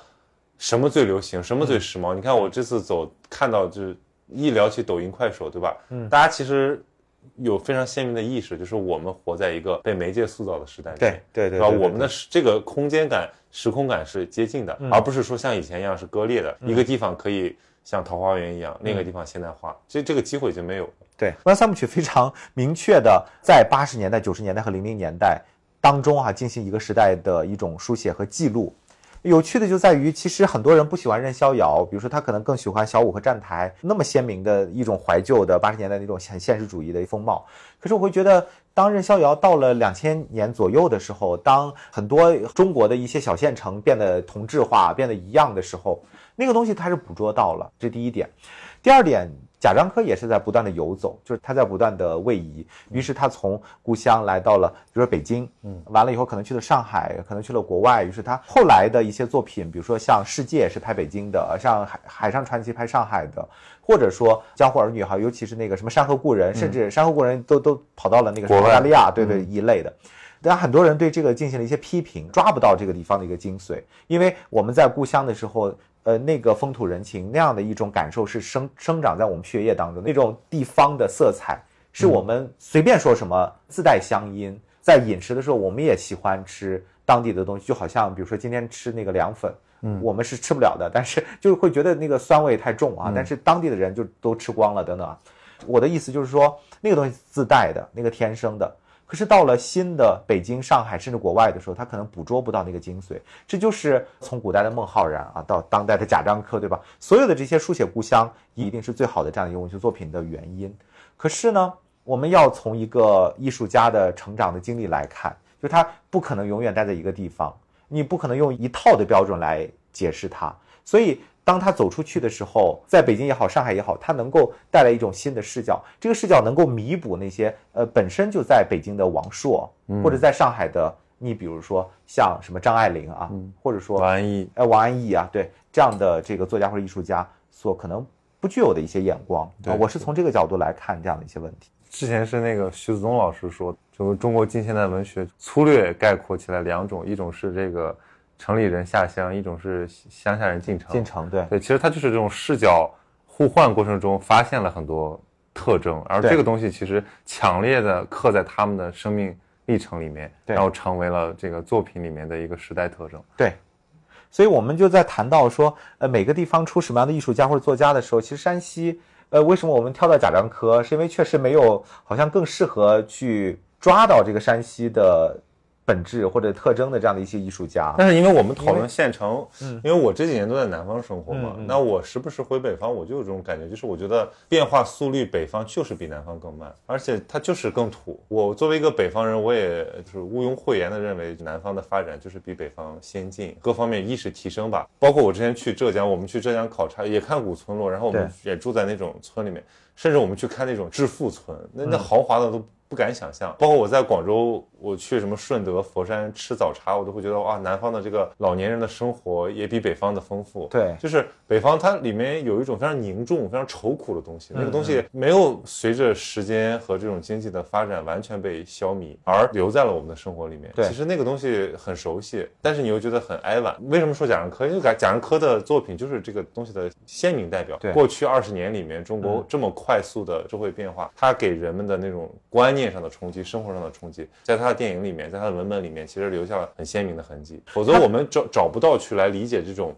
什么最流行，什么最时髦。你看我这次走看到就是一聊起抖音、快手，对吧？嗯，大家其实。有非常鲜明的意识，就是我们活在一个被媒介塑造的时代里面。对对对吧？我们的时这个空间感、时空感是接近的，而不是说像以前一样是割裂的。一个地方可以像桃花源一样，那个地方现代化，这这个机会已经没有了。对，《中央三部曲》非常明确的在八十年代、九十年代和零零年代当中啊，进行一个时代的一种书写和记录。有趣的就在于，其实很多人不喜欢任逍遥，比如说他可能更喜欢小五和站台那么鲜明的一种怀旧的八十年代那种很现实主义的风貌。可是我会觉得，当任逍遥到了两千年左右的时候，当很多中国的一些小县城变得同质化、变得一样的时候，那个东西它是捕捉到了，这第一点。第二点，贾樟柯也是在不断的游走，就是他在不断的位移。于是他从故乡来到了，比如说北京，嗯，完了以后可能去了上海，可能去了国外。于是他后来的一些作品，比如说像《世界》是拍北京的，像《海海上传奇》拍上海的，或者说《江湖儿女》哈，尤其是那个什么《山河故人》，甚至《山河故人》都都跑到了那个澳大利亚，对对一类的。但很多人对这个进行了一些批评，抓不到这个地方的一个精髓，因为我们在故乡的时候，呃，那个风土人情那样的一种感受是生生长在我们血液当中，那种地方的色彩是我们随便说什么自带乡音。在饮食的时候，我们也喜欢吃当地的东西，就好像比如说今天吃那个凉粉，嗯，我们是吃不了的，但是就是会觉得那个酸味太重啊，但是当地的人就都吃光了等等啊。我的意思就是说，那个东西自带的，那个天生的。可是到了新的北京、上海，甚至国外的时候，他可能捕捉不到那个精髓。这就是从古代的孟浩然啊，到当代的贾樟柯，对吧？所有的这些书写故乡，一定是最好的这样一个文学作品的原因。可是呢，我们要从一个艺术家的成长的经历来看，就他不可能永远待在一个地方，你不可能用一套的标准来解释它。所以，当他走出去的时候，在北京也好，上海也好，他能够带来一种新的视角，这个视角能够弥补那些呃本身就在北京的王朔，或者在上海的，你比如说像什么张爱玲啊，或者说王安忆，呃王安忆啊，对这样的这个作家或者艺术家所可能不具有的一些眼光。对啊，我是从这个角度来看这样的一些问题。之前是那个徐子东老师说，就是中国近现代文学粗略概括起来两种，一种是这个城里人下乡，一种是乡下人进城。进城对对，其实它就是这种视角互换过程中发现了很多特征，而这个东西其实强烈的刻在他们的生命历历程里面，然后成为了这个作品里面的一个时代特征。对，所以我们就在谈到说，呃，每个地方出什么样的艺术家或者作家的时候，其实山西，呃，为什么我们挑到贾樟柯，是因为确实没有好像更适合去抓到这个山西的本质或者特征的这样的一些艺术家。但是因为我们讨论县城，嗯因为我这几年都在南方生活嘛，那我时不时回北方，我就有这种感觉，就是我觉得变化速率北方就是比南方更慢，而且它就是更土。我作为一个北方人，我也就是毋庸讳言的认为，南方的发展就是比北方先进，各方面意识提升吧。包括我之前去浙江，我们去浙江考察也看古村落，然后我们也住在那种村里面，甚至我们去看那种致富村，那那豪华的都。不敢想象，包括我在广州，我去什么顺德、佛山吃早茶，我都会觉得哇，南方的这个老年人的生活也比北方的丰富。对就是北方它里面有一种非常凝重、非常愁苦的东西，那个东西没有随着时间和这种经济的发展完全被消弭，而留在了我们的生活里面。对其实那个东西很熟悉，但是你又觉得很哀婉。为什么说贾樟柯？因为贾贾樟柯的作品就是这个东西的鲜明代表。对过去二十年里面，中国这么快速的社会变化，它给人们的那种观念上的冲击、生活上的冲击，在他的电影里面，在他的文本里面，其实留下了很鲜明的痕迹。否则我们找找不到去来理解这种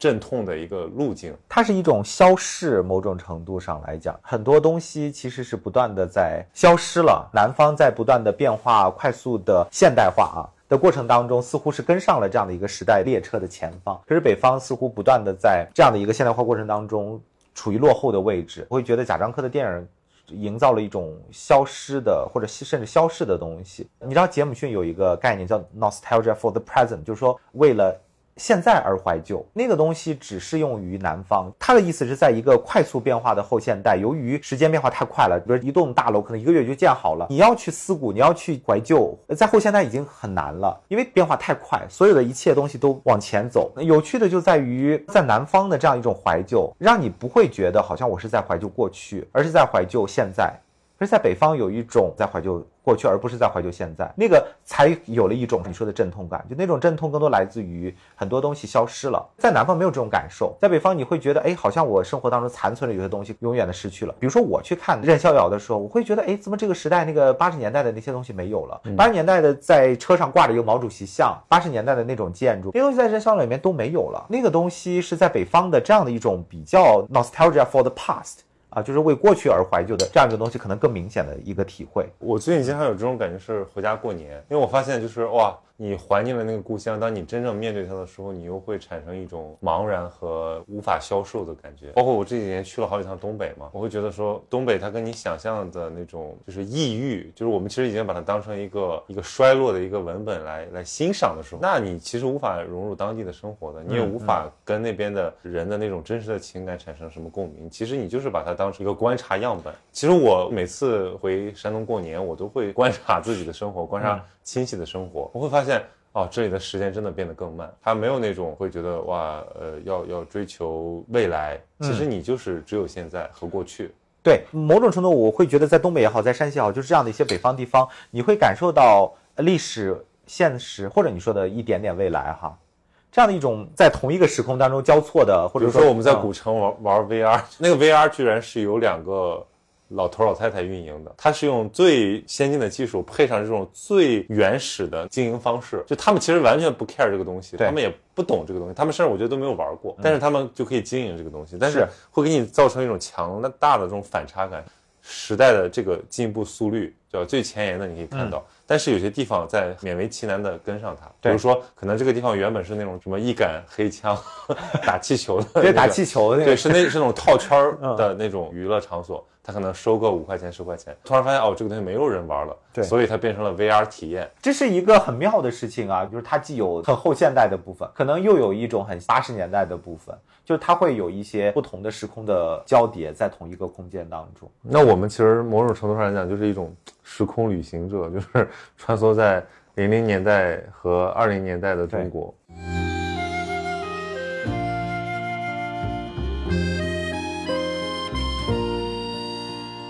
阵痛的一个路径。它是一种消逝，某种程度上来讲，很多东西其实是不断的在消失了。南方在不断的变化、快速的现代化啊的过程当中，似乎是跟上了这样的一个时代列车的前方。可是北方似乎不断的在这样的一个现代化过程当中处于落后的位置。我会觉得贾樟柯的电影。营造了一种消失的或者甚至消逝的东西。你知道杰姆逊有一个概念叫 nostalgia for the present，就是说为了现在而怀旧，那个东西只适用于南方。他的意思是在一个快速变化的后现代，由于时间变化太快了，比如一栋大楼可能一个月就建好了，你要去思古，你要去怀旧，在后现代已经很难了，因为变化太快，所有的一切东西都往前走。有趣的就在于在南方的这样一种怀旧，让你不会觉得好像我是在怀旧过去，而是在怀旧现在。可是，在北方有一种在怀旧过去，而不是在怀旧现在，那个才有了一种你说的阵痛感。就那种阵痛更多来自于很多东西消失了。在南方没有这种感受，在北方你会觉得，哎，好像我生活当中残存的有些东西永远的失去了。比如说我去看任逍遥的时候，我会觉得，哎，怎么这个时代那个八十年代的那些东西没有了？八十年代的在车上挂着一个毛主席像，八十年代的那种建筑，那些东西在任逍遥里面都没有了。那个东西是在北方的这样的一种比较 nostalgia for the past。啊，就是为过去而怀旧的这样一个东西，可能更明显的一个体会。我最近经常有这种感觉，是回家过年，因为我发现就是哇，你怀念了那个故乡，当你真正面对它的时候，你又会产生一种茫然和无法消受的感觉。包括我这几年去了好几趟东北嘛，我会觉得说东北它跟你想象的那种就是异域，就是我们其实已经把它当成一个一个衰落的一个文本来来欣赏的时候，那你其实无法融入当地的生活的，你也无法跟那边的人的那种真实的情感产生什么共鸣。其实你就是把它当成一个观察样本。其实我每次回山东过年，我都会观察自己的生活，观察亲戚的生活，我会发现。哦，这里的时间真的变得更慢，他没有那种会觉得哇，呃，要要追求未来。其实你就是只有现在和过去。对，某种程度我会觉得在东北也好，在山西也好，就是这样的一些北方地方，你会感受到历史、现实，或者你说的一点点未来哈，这样的一种在同一个时空当中交错的，或者说我们在嗯古城玩玩 VR，那个 VR 居然是有两个。老头老太太运营的，他是用最先进的技术配上这种最原始的经营方式，就他们其实完全不 care 这个东西，他们也不懂这个东西，他们甚至我觉得都没有玩过，但是他们就可以经营这个东西，但是是会给你造成一种强大的这种反差感。时代的这个进步速率，对吧？最前沿的你可以看到，但是有些地方在勉为其难的跟上它，比如说可能这个地方原本是那种什么一杆黑枪 打气球的那个，对打气球的那对，是那是那种套圈儿 嗯的那种娱乐场所，它可能收个五块钱十块钱，突然发现哦，这个东西没有人玩了，对所以它变成了 VR 体验。这是一个很妙的事情啊，就是它既有很后现代的部分，可能又有一种很八十年代的部分，就是它会有一些不同的时空的交叠在同一个空间当中。那我们其实某种程度上来讲，就是一种时空旅行者，就是穿梭在零零年代和二零年代的中国。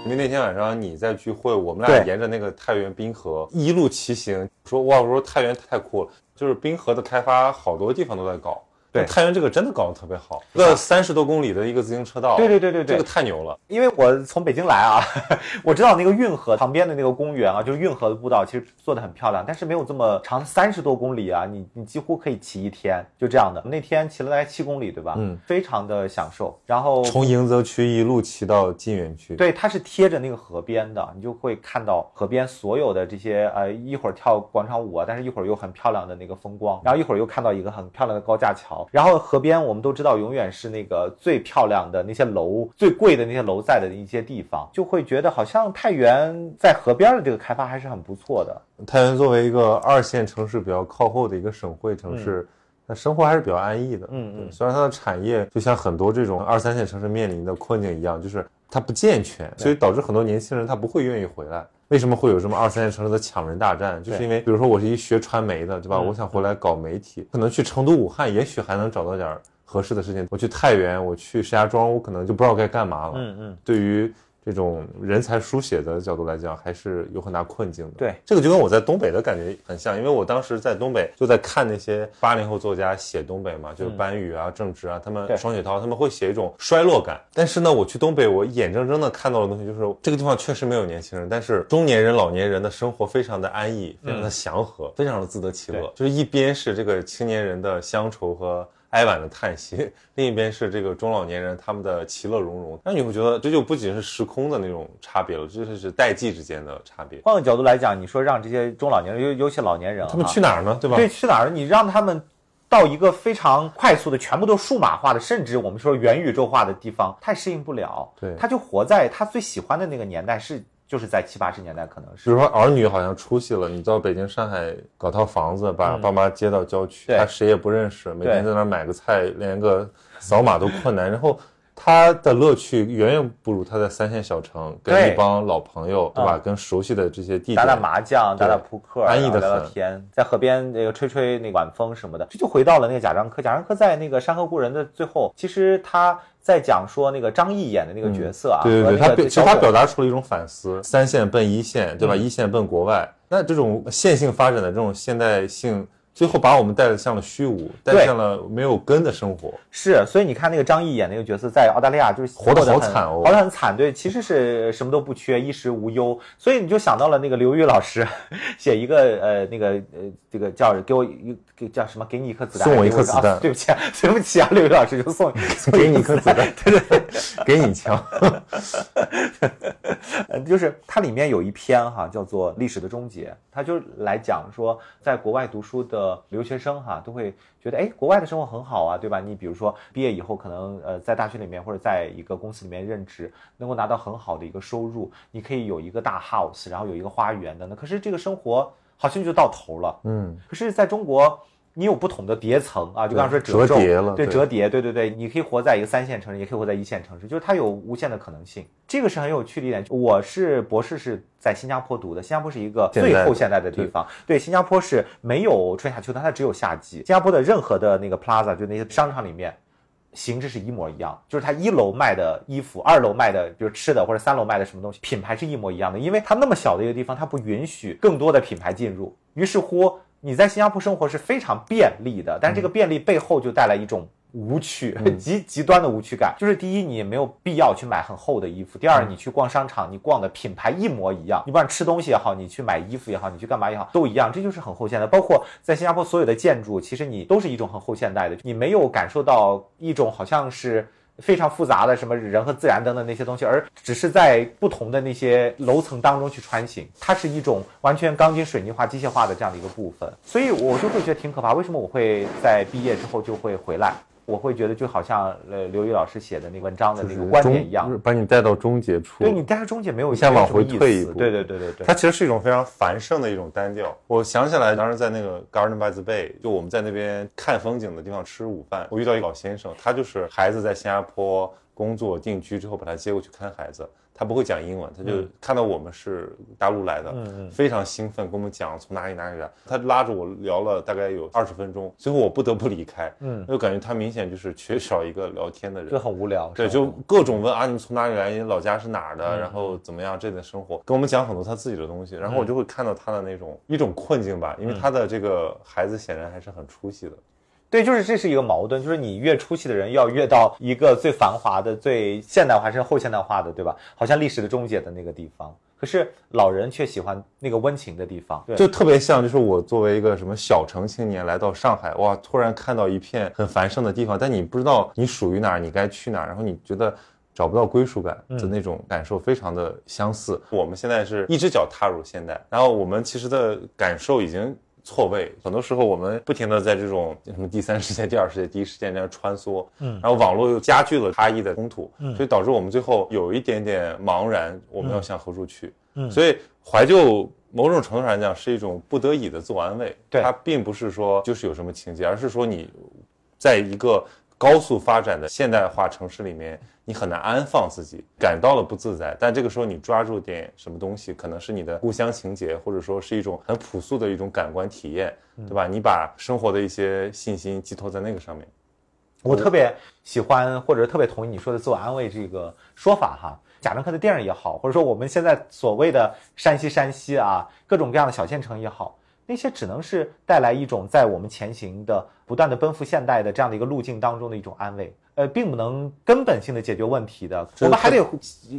因为那天晚上你在聚会，我们俩沿着那个太原滨河一路骑行，说哇，我说太原太酷了，就是滨河的开发好多地方都在搞。对太原这个真的搞得特别好，一个三十多公里的一个自行车道，对对对对对这个太牛了。因为我从北京来啊，我知道那个运河旁边的那个公园啊，就是运河的步道，其实做的很漂亮，但是没有这么长，三十多公里啊，你你几乎可以骑一天，就这样的。那天骑了大概七公里，对吧？嗯，非常的享受。然后从迎泽区一路骑到晋源区，对，它是贴着那个河边的，你就会看到河边所有的这些呃，一会儿跳广场舞啊，但是一会儿又很漂亮的那个风光，然后一会儿又看到一个很漂亮的高架桥，然后河边我们都知道永远是那个最漂亮的那些楼、最贵的那些楼在的一些地方，就会觉得好像太原在河边的这个开发还是很不错的。太原作为一个二线城市比较靠后的一个省会城市，那生活还是比较安逸的。嗯嗯虽然它的产业就像很多这种二三线城市面临的困境一样，就是它不健全，所以导致很多年轻人他不会愿意回来。为什么会有这么二三线城市的抢人大战？就是因为，比如说我是一学传媒的，对吧？嗯我想回来搞媒体，可能去成都、武汉，也许还能找到点儿合适的事情。我去太原，我去石家庄，我可能就不知道该干嘛了。嗯嗯，对于这种人才书写的角度来讲，还是有很大困境的。对，这个就跟我在东北的感觉很像，因为我当时在东北就在看那些八零后作家写东北嘛，就是班宇啊、郑直啊，他们双雪涛，他们会写一种衰落感。但是呢，我去东北，我眼睁睁的看到的东西就是这个地方确实没有年轻人，但是中年人、老年人的生活非常的安逸，非常的祥和，非常的自得其乐。就是一边是这个青年人的乡愁和。哀婉的叹息，另一边是这个中老年人他们的其乐融融，那你会觉得这就不仅是时空的那种差别了，这就是代际之间的差别。换个角度来讲，你说让这些中老年人，尤尤其老年人啊，他们去哪儿呢？对吧？对，去哪儿？你让他们到一个非常快速的、全部都数码化的，甚至我们说元宇宙化的地方，他也适应不了。对他就活在他最喜欢的那个年代，是就是在七八十年代，可能是。比如说儿女好像出息了，你到北京、上海搞套房子，把爸妈接到郊区，对他谁也不认识，每天在那买个菜，连个扫码都困难，然后。他的乐趣远远不如他在三线小城跟一帮老朋友，对吧？嗯跟熟悉的这些地点打打麻将，打打扑克，安逸的聊天，在河边那个吹吹那晚风什么的，这就回到了那个贾樟柯。贾樟柯在那个《山河故人》的最后，其实他在讲说那个张译演的那个角色啊，对对对，他表其实他表达出了一种反思，三线奔一线，对吧？一线奔国外，那这种线性发展的这种现代性，最后把我们带向了虚无，带向了没有根的生活。是，所以你看那个张译演那个角色，在澳大利亚就是活得好惨哦活得很惨。对，其实是什么都不缺，衣食无忧。所以你就想到了那个刘瑜老师 写一个呃那个呃这个叫给我一给叫什么给你一颗子弹，送我一颗子弹啊对不起啊，对不起啊，刘瑜老师就送送 给你一颗子弹，对对对。给你枪。呃，就是它里面有一篇哈，叫做《历史的终结》，它就来讲说，在国外读书的留学生哈，都会觉得，哎，国外的生活很好啊，对吧？你比如说毕业以后，可能呃在大学里面或者在一个公司里面任职，能够拿到很好的一个收入，你可以有一个大 house，然后有一个花园的，那可是这个生活好像就到头了。嗯，可是在中国。你有不同的叠层啊，就刚才说折叠了对对折叠，对对对，你可以活在一个三线城市，也可以活在一线城市，就是它有无限的可能性，这个是很有趣的一点。我是博士是在新加坡读的，新加坡是一个最后现代的地方，对，新加坡是没有春夏秋冬，它只有夏季。新加坡的任何的那个 plaza 就那些商场里面。形制是一模一样，就是它一楼卖的衣服，二楼卖的，比如吃的，或者三楼卖的什么东西，品牌是一模一样的。因为它那么小的一个地方，它不允许更多的品牌进入。于是乎，你在新加坡生活是非常便利的，但这个便利背后就带来一种无趣，极极端的无趣感。就是第一，你没有必要去买很厚的衣服；第二，你去逛商场，你逛的品牌一模一样。你不管吃东西也好，你去买衣服也好，你去干嘛也好，都一样。这就是很后现代。包括在新加坡所有的建筑，其实你都是一种很后现代的，你没有感受到一种好像是。非常复杂的什么人和自然等等那些东西，而只是在不同的那些楼层当中去穿行，它是一种完全钢筋水泥化、机械化的这样的一个部分，所以我就会觉得挺可怕。为什么我会在毕业之后就会回来？我会觉得就好像呃刘宇老师写的那个文章的那个观点一样就是，把你带到终结处。对你带到终结没有你想往回退一步对对对对，它其实是一种非常繁盛的一种单调。我想起来，当时在那个 Garden by the Bay，就我们在那边看风景的地方吃午饭，我遇到一个老先生，他就是孩子在新加坡工作定居之后，把他接过去看孩子。他不会讲英文，他就看到我们是大陆来的，嗯非常兴奋，跟我们讲从哪里哪里来。他拉着我聊了大概有二十分钟，最后我不得不离开，嗯就感觉他明显就是缺少一个聊天的人就。很无聊。对，就各种问啊，你从哪里来？你老家是哪儿的？然后怎么样？这里的生活，跟我们讲很多他自己的东西，然后我就会看到他的那种一种困境吧，因为他的这个孩子显然还是很出息的。对，就是这是一个矛盾，就是你越出息的人要越到一个最繁华的、最现代化甚至后现代化的，对吧？好像历史的终结的那个地方。可是老人却喜欢那个温情的地方，对，就特别像，就是我作为一个什么小城青年来到上海，哇，突然看到一片很繁盛的地方，但你不知道你属于哪儿，你该去哪儿，然后你觉得找不到归属感的那种感受，非常的相似。我们现在是一只脚踏入现代，然后我们其实的感受已经。错位，很多时候我们不停的在这种什么第三世界、第二世界、第一世界这样穿梭，嗯，然后网络又加剧了差异的冲突，嗯，所以导致我们最后有一点点茫然，我们要向何处去？嗯，所以怀旧某种程度上来讲是一种不得已的自我安慰，对，它并不是说就是有什么情节，而是说你在一个高速发展的现代化城市里面。你很难安放自己，感到了不自在。但这个时候你抓住点什么东西，可能是你的故乡情节，或者说是一种很朴素的一种感官体验，对吧？你把生活的一些信心寄托在那个上面。我特别喜欢，或者特别同意你说的自我安慰这个说法哈。贾樟柯的电影也好，或者说我们现在所谓的山西山西啊，各种各样的小县城也好，那些只能是带来一种在我们前行的不断的奔赴现代的这样的一个路径当中的一种安慰。呃，并不能根本性的解决问题的，我们还得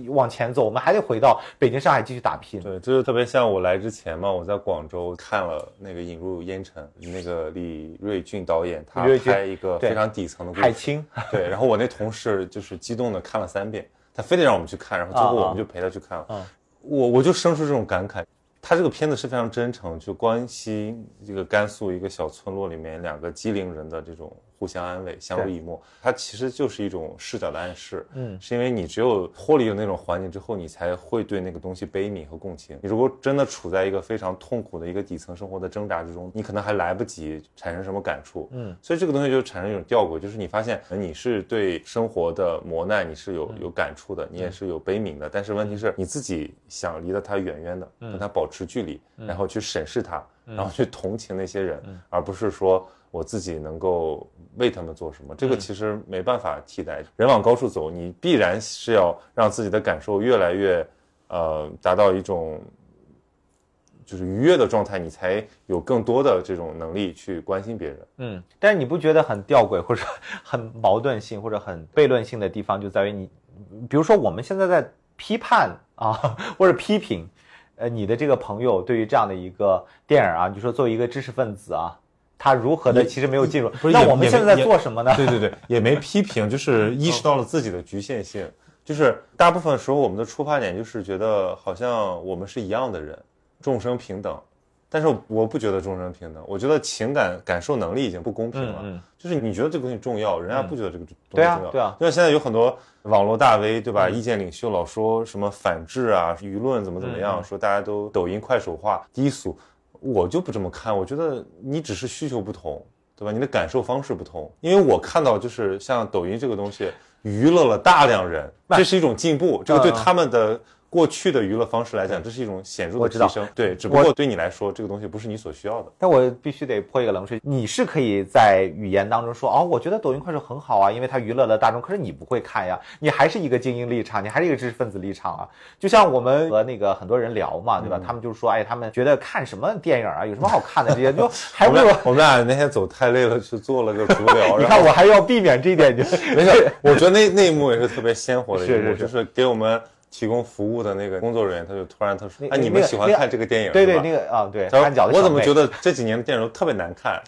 往前走，我们还得回到北京、上海继续打拼。对，就是特别像我来之前嘛，我在广州看了那个《引入烟尘》，那个李瑞俊导演他拍一个非常底层的故事。海清。对，然后我那同事就是激动的看了三遍，他非得让我们去看，然后最后我们就陪他去看了。我我就生出这种感慨，他这个片子是非常真诚，就关心这个甘肃一个小村落里面两个机灵人的这种。互相安慰，相濡以沫，它其实就是一种视角的暗示。嗯，是因为你只有脱离了那种环境之后，你才会对那个东西悲悯和共情。你如果真的处在一个非常痛苦的一个底层生活的挣扎之中，你可能还来不及产生什么感触。嗯，所以这个东西就产生一种吊诡，就是你发现你是对生活的磨难你是有有感触的，你也是有悲悯的，但是问题是你自己想离得他远远的，跟他保持距离，然后去审视他，然后去同情那些人，而不是说。我自己能够为他们做什么？这个其实没办法替代。人往高处走，你必然是要让自己的感受越来越，呃，达到一种就是愉悦的状态，你才有更多的这种能力去关心别人。嗯，但是你不觉得很吊诡，或者很矛盾性，或者很悖论性的地方，就在于你，比如说我们现在在批判啊，或者批评，呃，你的这个朋友对于这样的一个电影啊，你说作为一个知识分子啊。他如何的其实没有进入，那我们现在在做什么呢？对对对，也没批评，就是 意识到了自己的局限性。就是大部分时候我们的出发点就是觉得好像我们是一样的人，众生平等。但是我不觉得众生平等，我觉得情感感受能力已经不公平了。嗯，就是你觉得这个东西重要，人家不觉得这个东西重要。对啊，对啊。因为现在有很多网络大 V，对吧？意见领袖老说什么反制啊，舆论怎么怎么样，说大家都抖音、快手化、低俗。我就不这么看，我觉得你只是需求不同，对吧？你的感受方式不同。因为我看到就是像抖音这个东西，娱乐了大量人，这是一种进步，这个对他们的。过去的娱乐方式来讲，这是一种显著的提升。对，只不过对你来说，这个东西不是你所需要的。但我必须得泼一个冷水，你是可以在语言当中说，哦，我觉得抖音、快手很好啊，因为它娱乐了大众。可是你不会看呀，你还是一个精英立场，你还是一个知识分子立场啊。就像我们和那个很多人聊嘛，对吧？他们就说，哎，他们觉得看什么电影啊，有什么好看的这些，就还 不如我们俩那天走太累了，去做了个 足疗。你看，我还要避免这一点，就没事。我觉得那那一幕也是特别鲜活的一幕，就是给我们。提供服务的那个工作人员，他就突然他说：“哎，你们喜欢看这个电影？对对，那个啊，对。我怎么觉得这几年的电影都特别难看？啊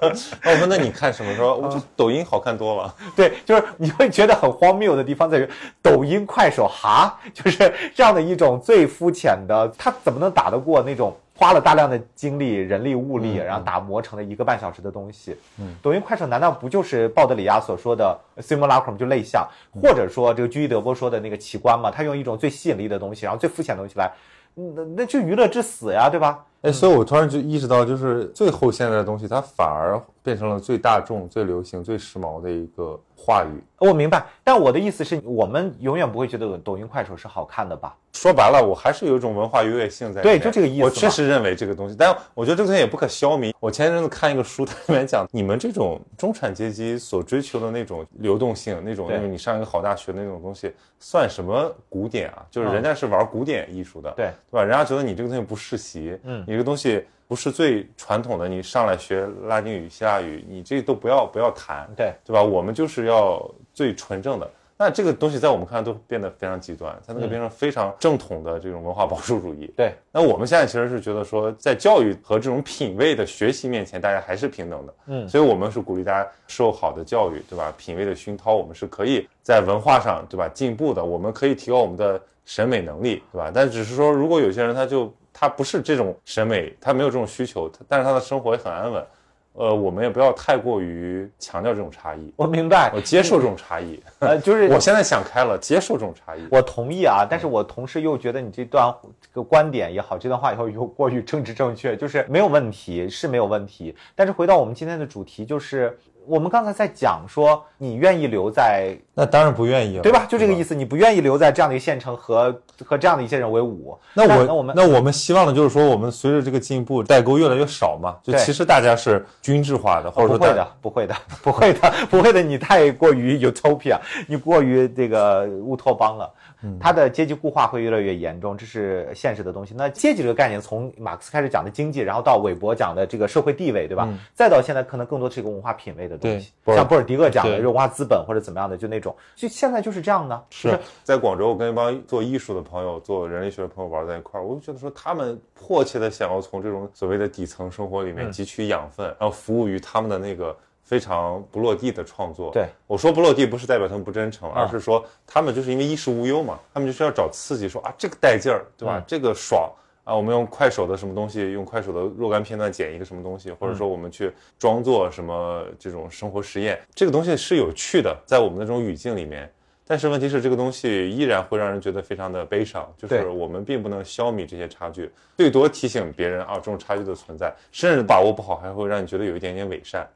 我说，那你看什么？说我抖音好看多了。对，就是你会觉得很荒谬的地方在于，抖音、快手，哈，就是这样的一种最肤浅的，他怎么能打得过那种？花了大量的精力、人力、物力，然后打磨成了一个半小时的东西。嗯，抖音、快手难道不就是鲍德里亚所说的 simulacrum 就类像，或者说这个居伊德波说的那个奇观嘛？他用一种最吸引力的东西，然后最肤浅的东西来，那那就娱乐至死呀，对吧？哎，所以我突然就意识到，就是最后现在的东西，它反而变成了最大众、最流行、最时髦的一个话语。我明白，但我的意思是我们永远不会觉得抖音、快手是好看的吧？说白了，我还是有一种文化优越性在。对，就这个意思。我确实认为这个东西，但我觉得这个东西也不可消弭。我前一阵子看一个书，它里面讲，你们这种中产阶级所追求的那种流动性，那种就是你上一个好大学的那种东西，算什么古典啊？就是人家是玩古典艺术的，对对吧？人家觉得你这个东西不世袭，嗯，你这个东西不是最传统的，你上来学拉丁语、希腊语，你这都不要不要谈，对对吧？我们就是要最纯正的。那这个东西在我们看来都变得非常极端，它那个变成非常正统的这种文化保守主义。对，那我们现在其实是觉得说，在教育和这种品味的学习面前，大家还是平等的。嗯所以我们是鼓励大家受好的教育，对吧？品味的熏陶，我们是可以在文化上，对吧？进步的，我们可以提高我们的审美能力，对吧？但只是说，如果有些人他就他不是这种审美，他没有这种需求，他但是他的生活也很安稳。呃，我们也不要太过于强调这种差异，我明白我，接受这种差异。呃，就是我现在想开了，接受这种差异。我同意啊，但是我同时又觉得你这段这个观点也好，这段话以后又过于政治正确，就是没有问题，是没有问题。但是回到我们今天的主题，就是我们刚才在讲说，你愿意留在那当然不愿意了，对吧？就这个意思。你不愿意留在这样的一个县城和和这样的一些人为伍。那我那我们那我们希望的就是说，我们随着这个进步，代沟越来越少嘛。就其实大家是均质化的，或者说大不会的，不会的，不会的，不会的，你太过于 utopia，你过于这个乌托邦了。它的阶级固化会越来越严重，这是现实的东西。那阶级这个概念，从马克思开始讲的经济，然后到韦伯讲的这个社会地位，对吧？再到现在，可能更多是一个文化品味的东西，对像波尔迪厄讲的对。文化资本或者怎么样的，就那种，就现在就是这样的。是。在广州，我跟一帮做艺术的朋友、做人类学的朋友玩在一块儿，我就觉得说，他们迫切的想要从这种所谓的底层生活里面汲取养分，然后服务于他们的那个非常不落地的创作。对，我说不落地不是代表他们不真诚，而是说他们就是因为衣食无忧嘛，他们就是要找刺激，说啊这个带劲儿，对吧？这个爽。啊，我们用快手的什么东西，用快手的若干片段剪一个什么东西，或者说我们去装作什么这种生活实验，这个东西是有趣的，在我们的这种语境里面。但是问题是，这个东西依然会让人觉得非常的悲伤，就是我们并不能消弭这些差距，最多提醒别人啊这种差距的存在，甚至把握不好，还会让你觉得有一点点伪善，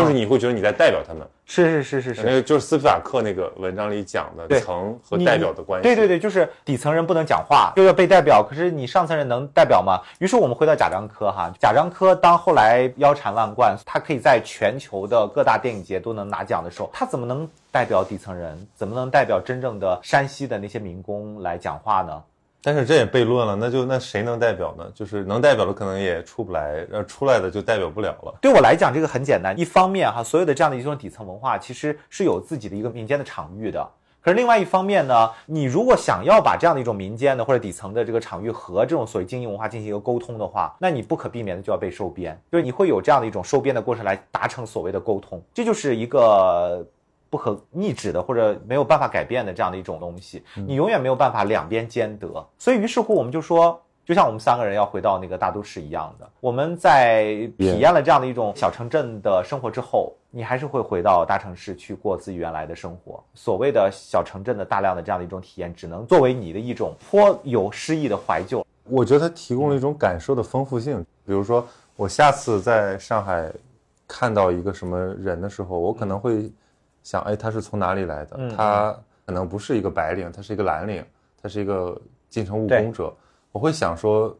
就是你会觉得你在代表他们。是是是是是，那个就是斯皮瓦克那个文章里讲的层和代表的关系。对对对，就是底层人不能讲话，又要被代表。可是你上层人能代表吗？于是我们回到贾樟柯哈，贾樟柯当后来腰缠万贯，他可以在全球的各大电影节都能拿奖的时候，他怎么能代表底层人？怎么能代表真正的山西的那些民工来讲话呢？但是这也悖论了，那就那谁能代表呢？就是能代表的可能也出不来，呃，出来的就代表不了了。对我来讲，这个很简单。一方面哈，所有的这样的一种底层文化，其实是有自己的一个民间的场域的。可是另外一方面呢，你如果想要把这样的一种民间的或者底层的这个场域和这种所谓精英文化进行一个沟通的话，那你不可避免的就要被收编，就是你会有这样的一种收编的过程来达成所谓的沟通，这就是一个不可逆止的或者没有办法改变的这样的一种东西，你永远没有办法两边兼得。所以于是乎，我们就说。就像我们三个人要回到那个大都市一样的，我们在体验了这样的一种小城镇的生活之后，你还是会回到大城市去过自己原来的生活。所谓的小城镇的大量的这样的一种体验，只能作为你的一种颇有诗意的怀旧。我觉得它提供了一种感受的丰富性。比如说，我下次在上海看到一个什么人的时候，我可能会想，哎，他是从哪里来的？嗯他可能不是一个白领，他是一个蓝领，他是一个进城务工者。我会想说，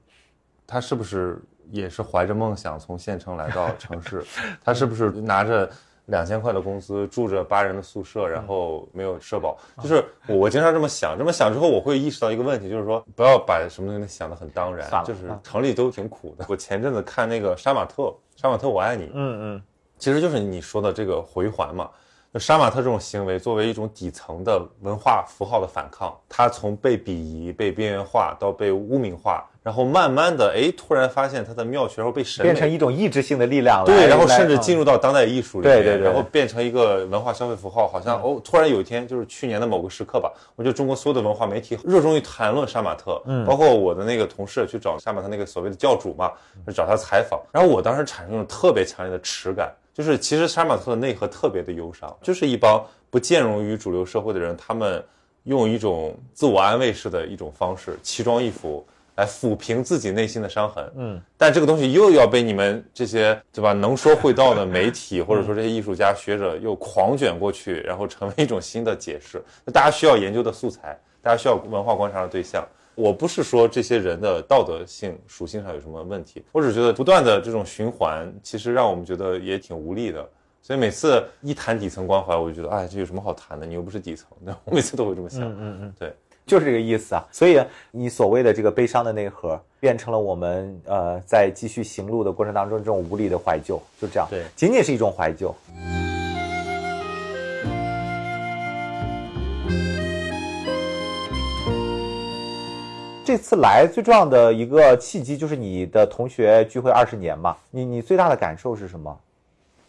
他是不是也是怀着梦想从县城来到城市？他是不是拿着两千块的工资，住着八人的宿舍，然后没有社保？就是我我经常这么想，这么想之后，我会意识到一个问题，就是说不要把什么东西想得很当然就是嗯城里都挺苦的。我前阵子看那个杀马特，杀马特我爱你，嗯嗯，其实就是你说的这个回环嘛。就杀马特这种行为，作为一种底层的文化符号的反抗，他从被鄙夷、被边缘化到被污名化，然后慢慢的，哎，突然发现他的妙趣，然后被审美变成一种意志性的力量了。对，然后甚至嗯进入到当代艺术里面，对对对然后变成一个文化消费符号，好像哦，突然有一天就是去年的某个时刻吧，我觉得中国所有的文化媒体热衷于谈论杀马特，嗯，包括我的那个同事去找杀马特那个所谓的教主嘛，就找他采访，然后我当时产生了特别强烈的耻感，就是其实杀马特的内核特别的忧伤，就是一帮不兼容于主流社会的人，他们用一种自我安慰式的一种方式，奇装异服。来抚平自己内心的伤痕，嗯，但这个东西又要被你们这些对吧能说会道的媒体或者说这些艺术家学者又狂卷过去，然后成为一种新的解释。那大家需要研究的素材，大家需要文化观察的对象。我不是说这些人的道德性属性上有什么问题，我只是觉得不断的这种循环，其实让我们觉得也挺无力的。所以每次一谈底层关怀，我就觉得，哎，这有什么好谈的？你又不是底层的。我每次都会这么想。嗯嗯嗯，对。就是这个意思啊。所以你所谓的这个悲伤的内核，变成了我们呃在继续行路的过程当中这种无力的怀旧，就这样，对仅仅是一种怀旧。这次来最重要的一个契机就是你的同学聚会二十年嘛，你你最大的感受是什么？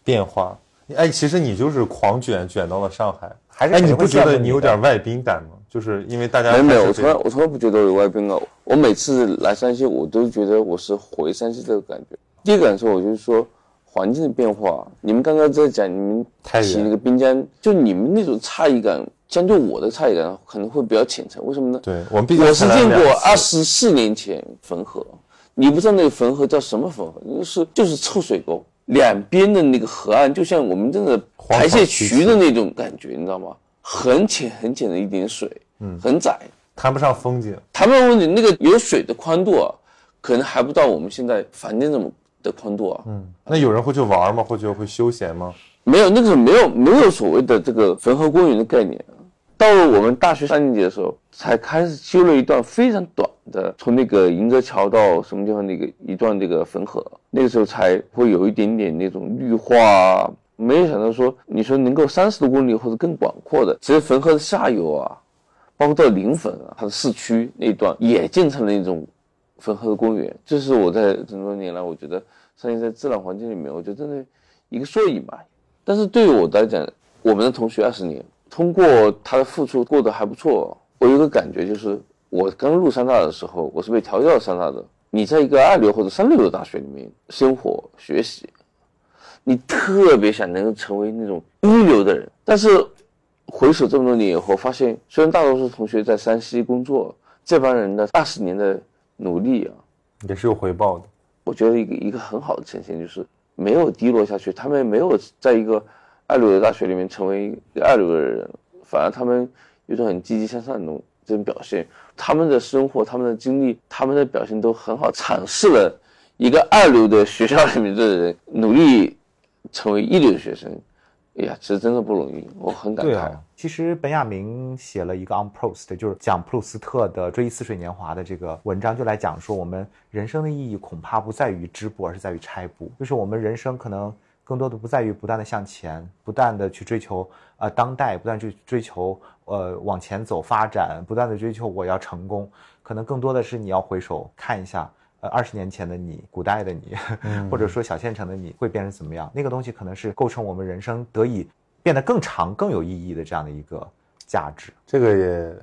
变化。哎，其实你就是狂卷卷到了上海，还是哎，你不觉得你有点外宾感吗？就是因为大家没有没有，我从来我从来不觉得我有外宾啊。我每次来山西，我都觉得我是回山西这个感觉。第一个感受，我就是说环境的变化。你们刚刚在讲你们太原那个滨江，就你们那种差异感，相对我的差异感可能会比较浅层。为什么呢？对我们毕竟我是见过二十四年前汾河，你不知道那个汾河叫什么汾河，就是就是臭水沟，两边的那个河岸就像我们这个排泄渠的那种感觉，你知道吗？很浅很浅的一点水，嗯，很窄。谈不上风景。谈不上风景那个有水的宽度啊，可能还不到我们现在房间这么的宽度啊。嗯，那有人会去玩吗？或者会休闲吗？没有那个时候没有没有所谓的这个汾河公园的概念啊。到了我们大学三年级的时候，才开始修了一段非常短的，从那个迎泽桥到什么地方那个一段这个汾河，那个时候才会有一点点那种绿化。没有想到说，你说能够三十多公里或者更广阔的，其实汾河的下游啊，包括到临汾啊，它的市区那段也建成了一种汾河的公园。这是我在这么多年来，我觉得山西在自然环境里面，我觉得真的一个缩影吧。但是对于我来讲，我们的同学二十年，通过他的付出过得还不错。我有个感觉就是，我刚入山大的时候，我是被调教上大的。你在一个二流或者三流的大学里面生活学习，你特别想能够成为那种一流的人，但是回首这么多年以后，发现虽然大多数同学在山西工作，这帮人的二十年的努力啊，也是有回报的。我觉得一个一个很好的呈现就是没有低落下去，他们没有在一个二流的大学里面成为一个二流的人，反而他们有种很积极向上的那种这种表现，他们的生活、他们的经历、他们的表现都很好，阐释了一个二流的学校里面的人努力成为一流的学生。哎呀，其实真的不容易，我很感慨。其实本雅明写了一个 On Proust，就是讲普鲁斯特的《追忆似水年华》的这个文章，就来讲说我们人生的意义恐怕不在于织布，而是在于拆布。就是我们人生可能更多的不在于不断的向前，不断的去追求呃当代，不断去追求呃往前走发展，不断的追求我要成功，可能更多的是你要回首看一下。呃，二十年前的你，古代的你，或者说小县城的你会变成怎么样？那个东西可能是构成我们人生得以变得更长、更有意义的这样的一个价值。这个也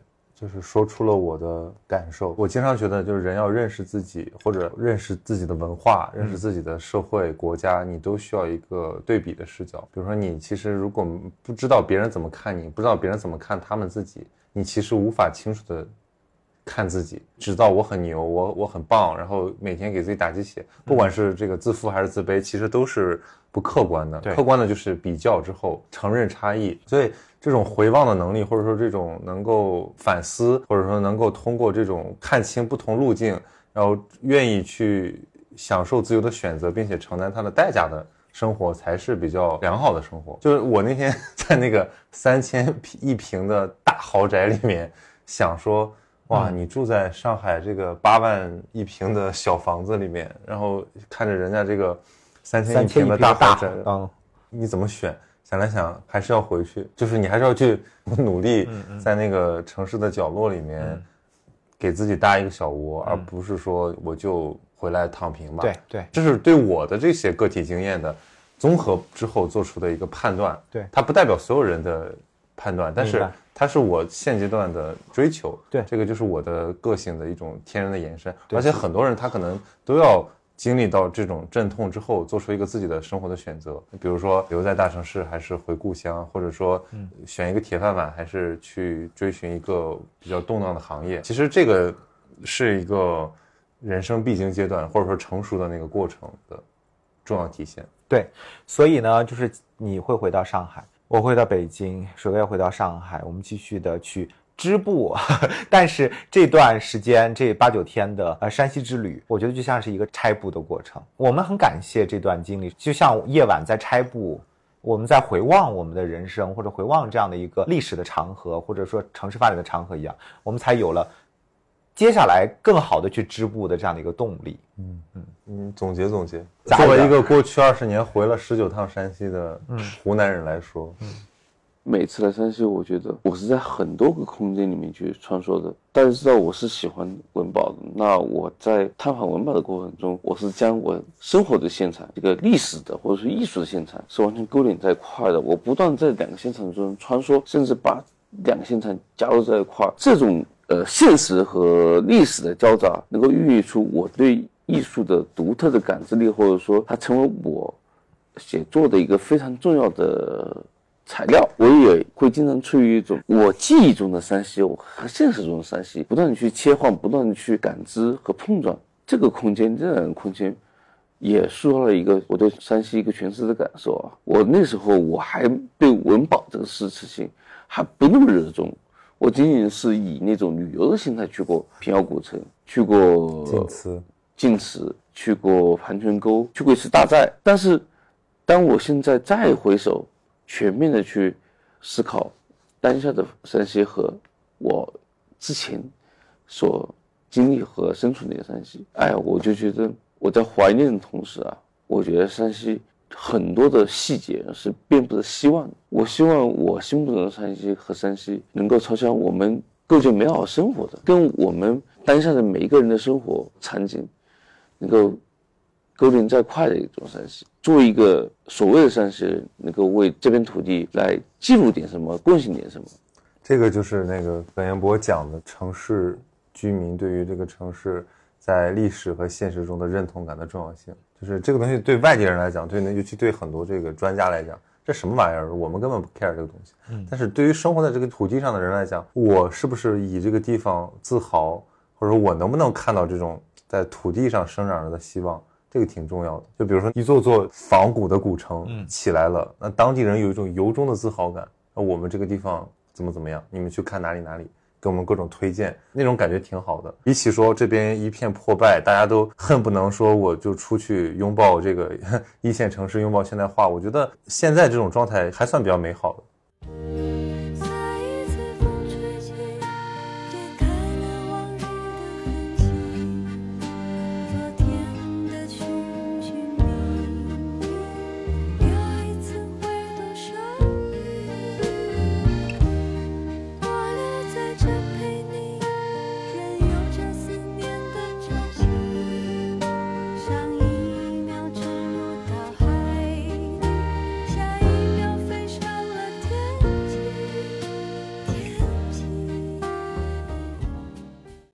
就是说出了我的感受。我经常觉得，就是人要认识自己，或者认识自己的文化，认识自己的社会、国家，你都需要一个对比的视角。比如说，你其实如果不知道别人怎么看你，不知道别人怎么看他们自己，你其实无法清楚的。看自己，只知道我很牛，我我很棒，然后每天给自己打鸡血，不管是这个自负还是自卑，其实都是不客观的。对客观的就是比较之后承认差异，所以这种回望的能力，或者说这种能够反思，或者说能够通过这种看清不同路径，然后愿意去享受自由的选择，并且承担它的代价的生活，才是比较良好的生活。就是我那天在那个 三千一平的大豪宅里面想说。哇，你住在上海这个八万一平的小房子里面，然后看着人家这个三千一平的大豪宅，嗯，你怎么选？想来想，还是要回去，就是你还是要去 努力，在那个城市的角落里面，给自己搭一个小窝，而不是说我就回来躺平吧。对对，这是对我的这些个体经验的综合之后做出的一个判断。对它不代表所有人的判断，但是它是我现阶段的追求。对这个就是我的个性的一种天然的延伸。而且很多人他可能都要经历到这种阵痛之后，做出一个自己的生活的选择。比如说留在大城市，还是回故乡，或者说选一个铁饭碗，还是去追寻一个比较动荡的行业。其实这个是一个人生必经阶段，或者说成熟的那个过程的重要体现。对，所以呢，就是你会回到上海，我会到北京，水哥要回到上海，我们继续的去织布。但是这段时间这八九天的呃山西之旅，我觉得就像是一个拆布的过程。我们很感谢这段经历，就像夜晚在拆布我们在回望我们的人生，或者回望这样的一个历史的长河，或者说城市发展的长河一样，我们才有了接下来更好的去织布的这样的一个动力。嗯嗯嗯，总结总结。作为一个过去二十年回了十九趟山西的湖南人来说，每次来山西，我觉得我是在很多个空间里面去穿梭的。大家知道我是喜欢文保的，那我在探访文保的过程中，我是将我生活的现场、这个历史的或者是艺术的现场是完全勾连在一块的。我不断在两个现场中穿梭，甚至把两个现场加入在一块。这种呃现实和历史的交杂，能够孕育出我对艺术的独特的感知力，或者说它成为我写作的一个非常重要的材料，我也会经常处于一种我记忆中的山西我和现实中的山西不断的去切换，不断的去感知和碰撞。这个空间，这样的空间，也塑造了一个我对山西一个全新的感受啊。我那时候我还对文保这个事情还不那么热衷，我仅仅是以那种旅游的心态去过平遥古城，去过晋祠晋祠，去过盘泉沟，去过一次大寨。但是，当我现在再回首，全面的去思考当下的山西和我之前所经历和生存的山西，哎，我就觉得我在怀念的同时啊，我觉得山西很多的细节是遍布着希望。我希望我心目中的山西和山西能够朝向我们构建美好生活的，跟我们当下的每一个人的生活场景能够勾连在一块的一种山西。作为一个所谓的山西人，能够为这片土地来记录点什么，贡献点什么。这个就是那个本彦博讲的城市居民对于这个城市在历史和现实中的认同感的重要性。就是这个东西对外地人来讲，对那尤其对很多这个专家来讲，这什么玩意儿？我们根本不 care 这个东西。但是对于生活在这个土地上的人来讲，我是不是以这个地方自豪，或者说我能不能看到这种在土地上生长着的希望？这个挺重要的。就比如说一座座仿古的古城起来了，那当地人有一种由衷的自豪感。那我们这个地方怎么怎么样？你们去看哪里哪里，给我们各种推荐，那种感觉挺好的。比起说这边一片破败，大家都恨不能说我就出去拥抱这个 一线城市，拥抱现代化，我觉得现在这种状态还算比较美好的。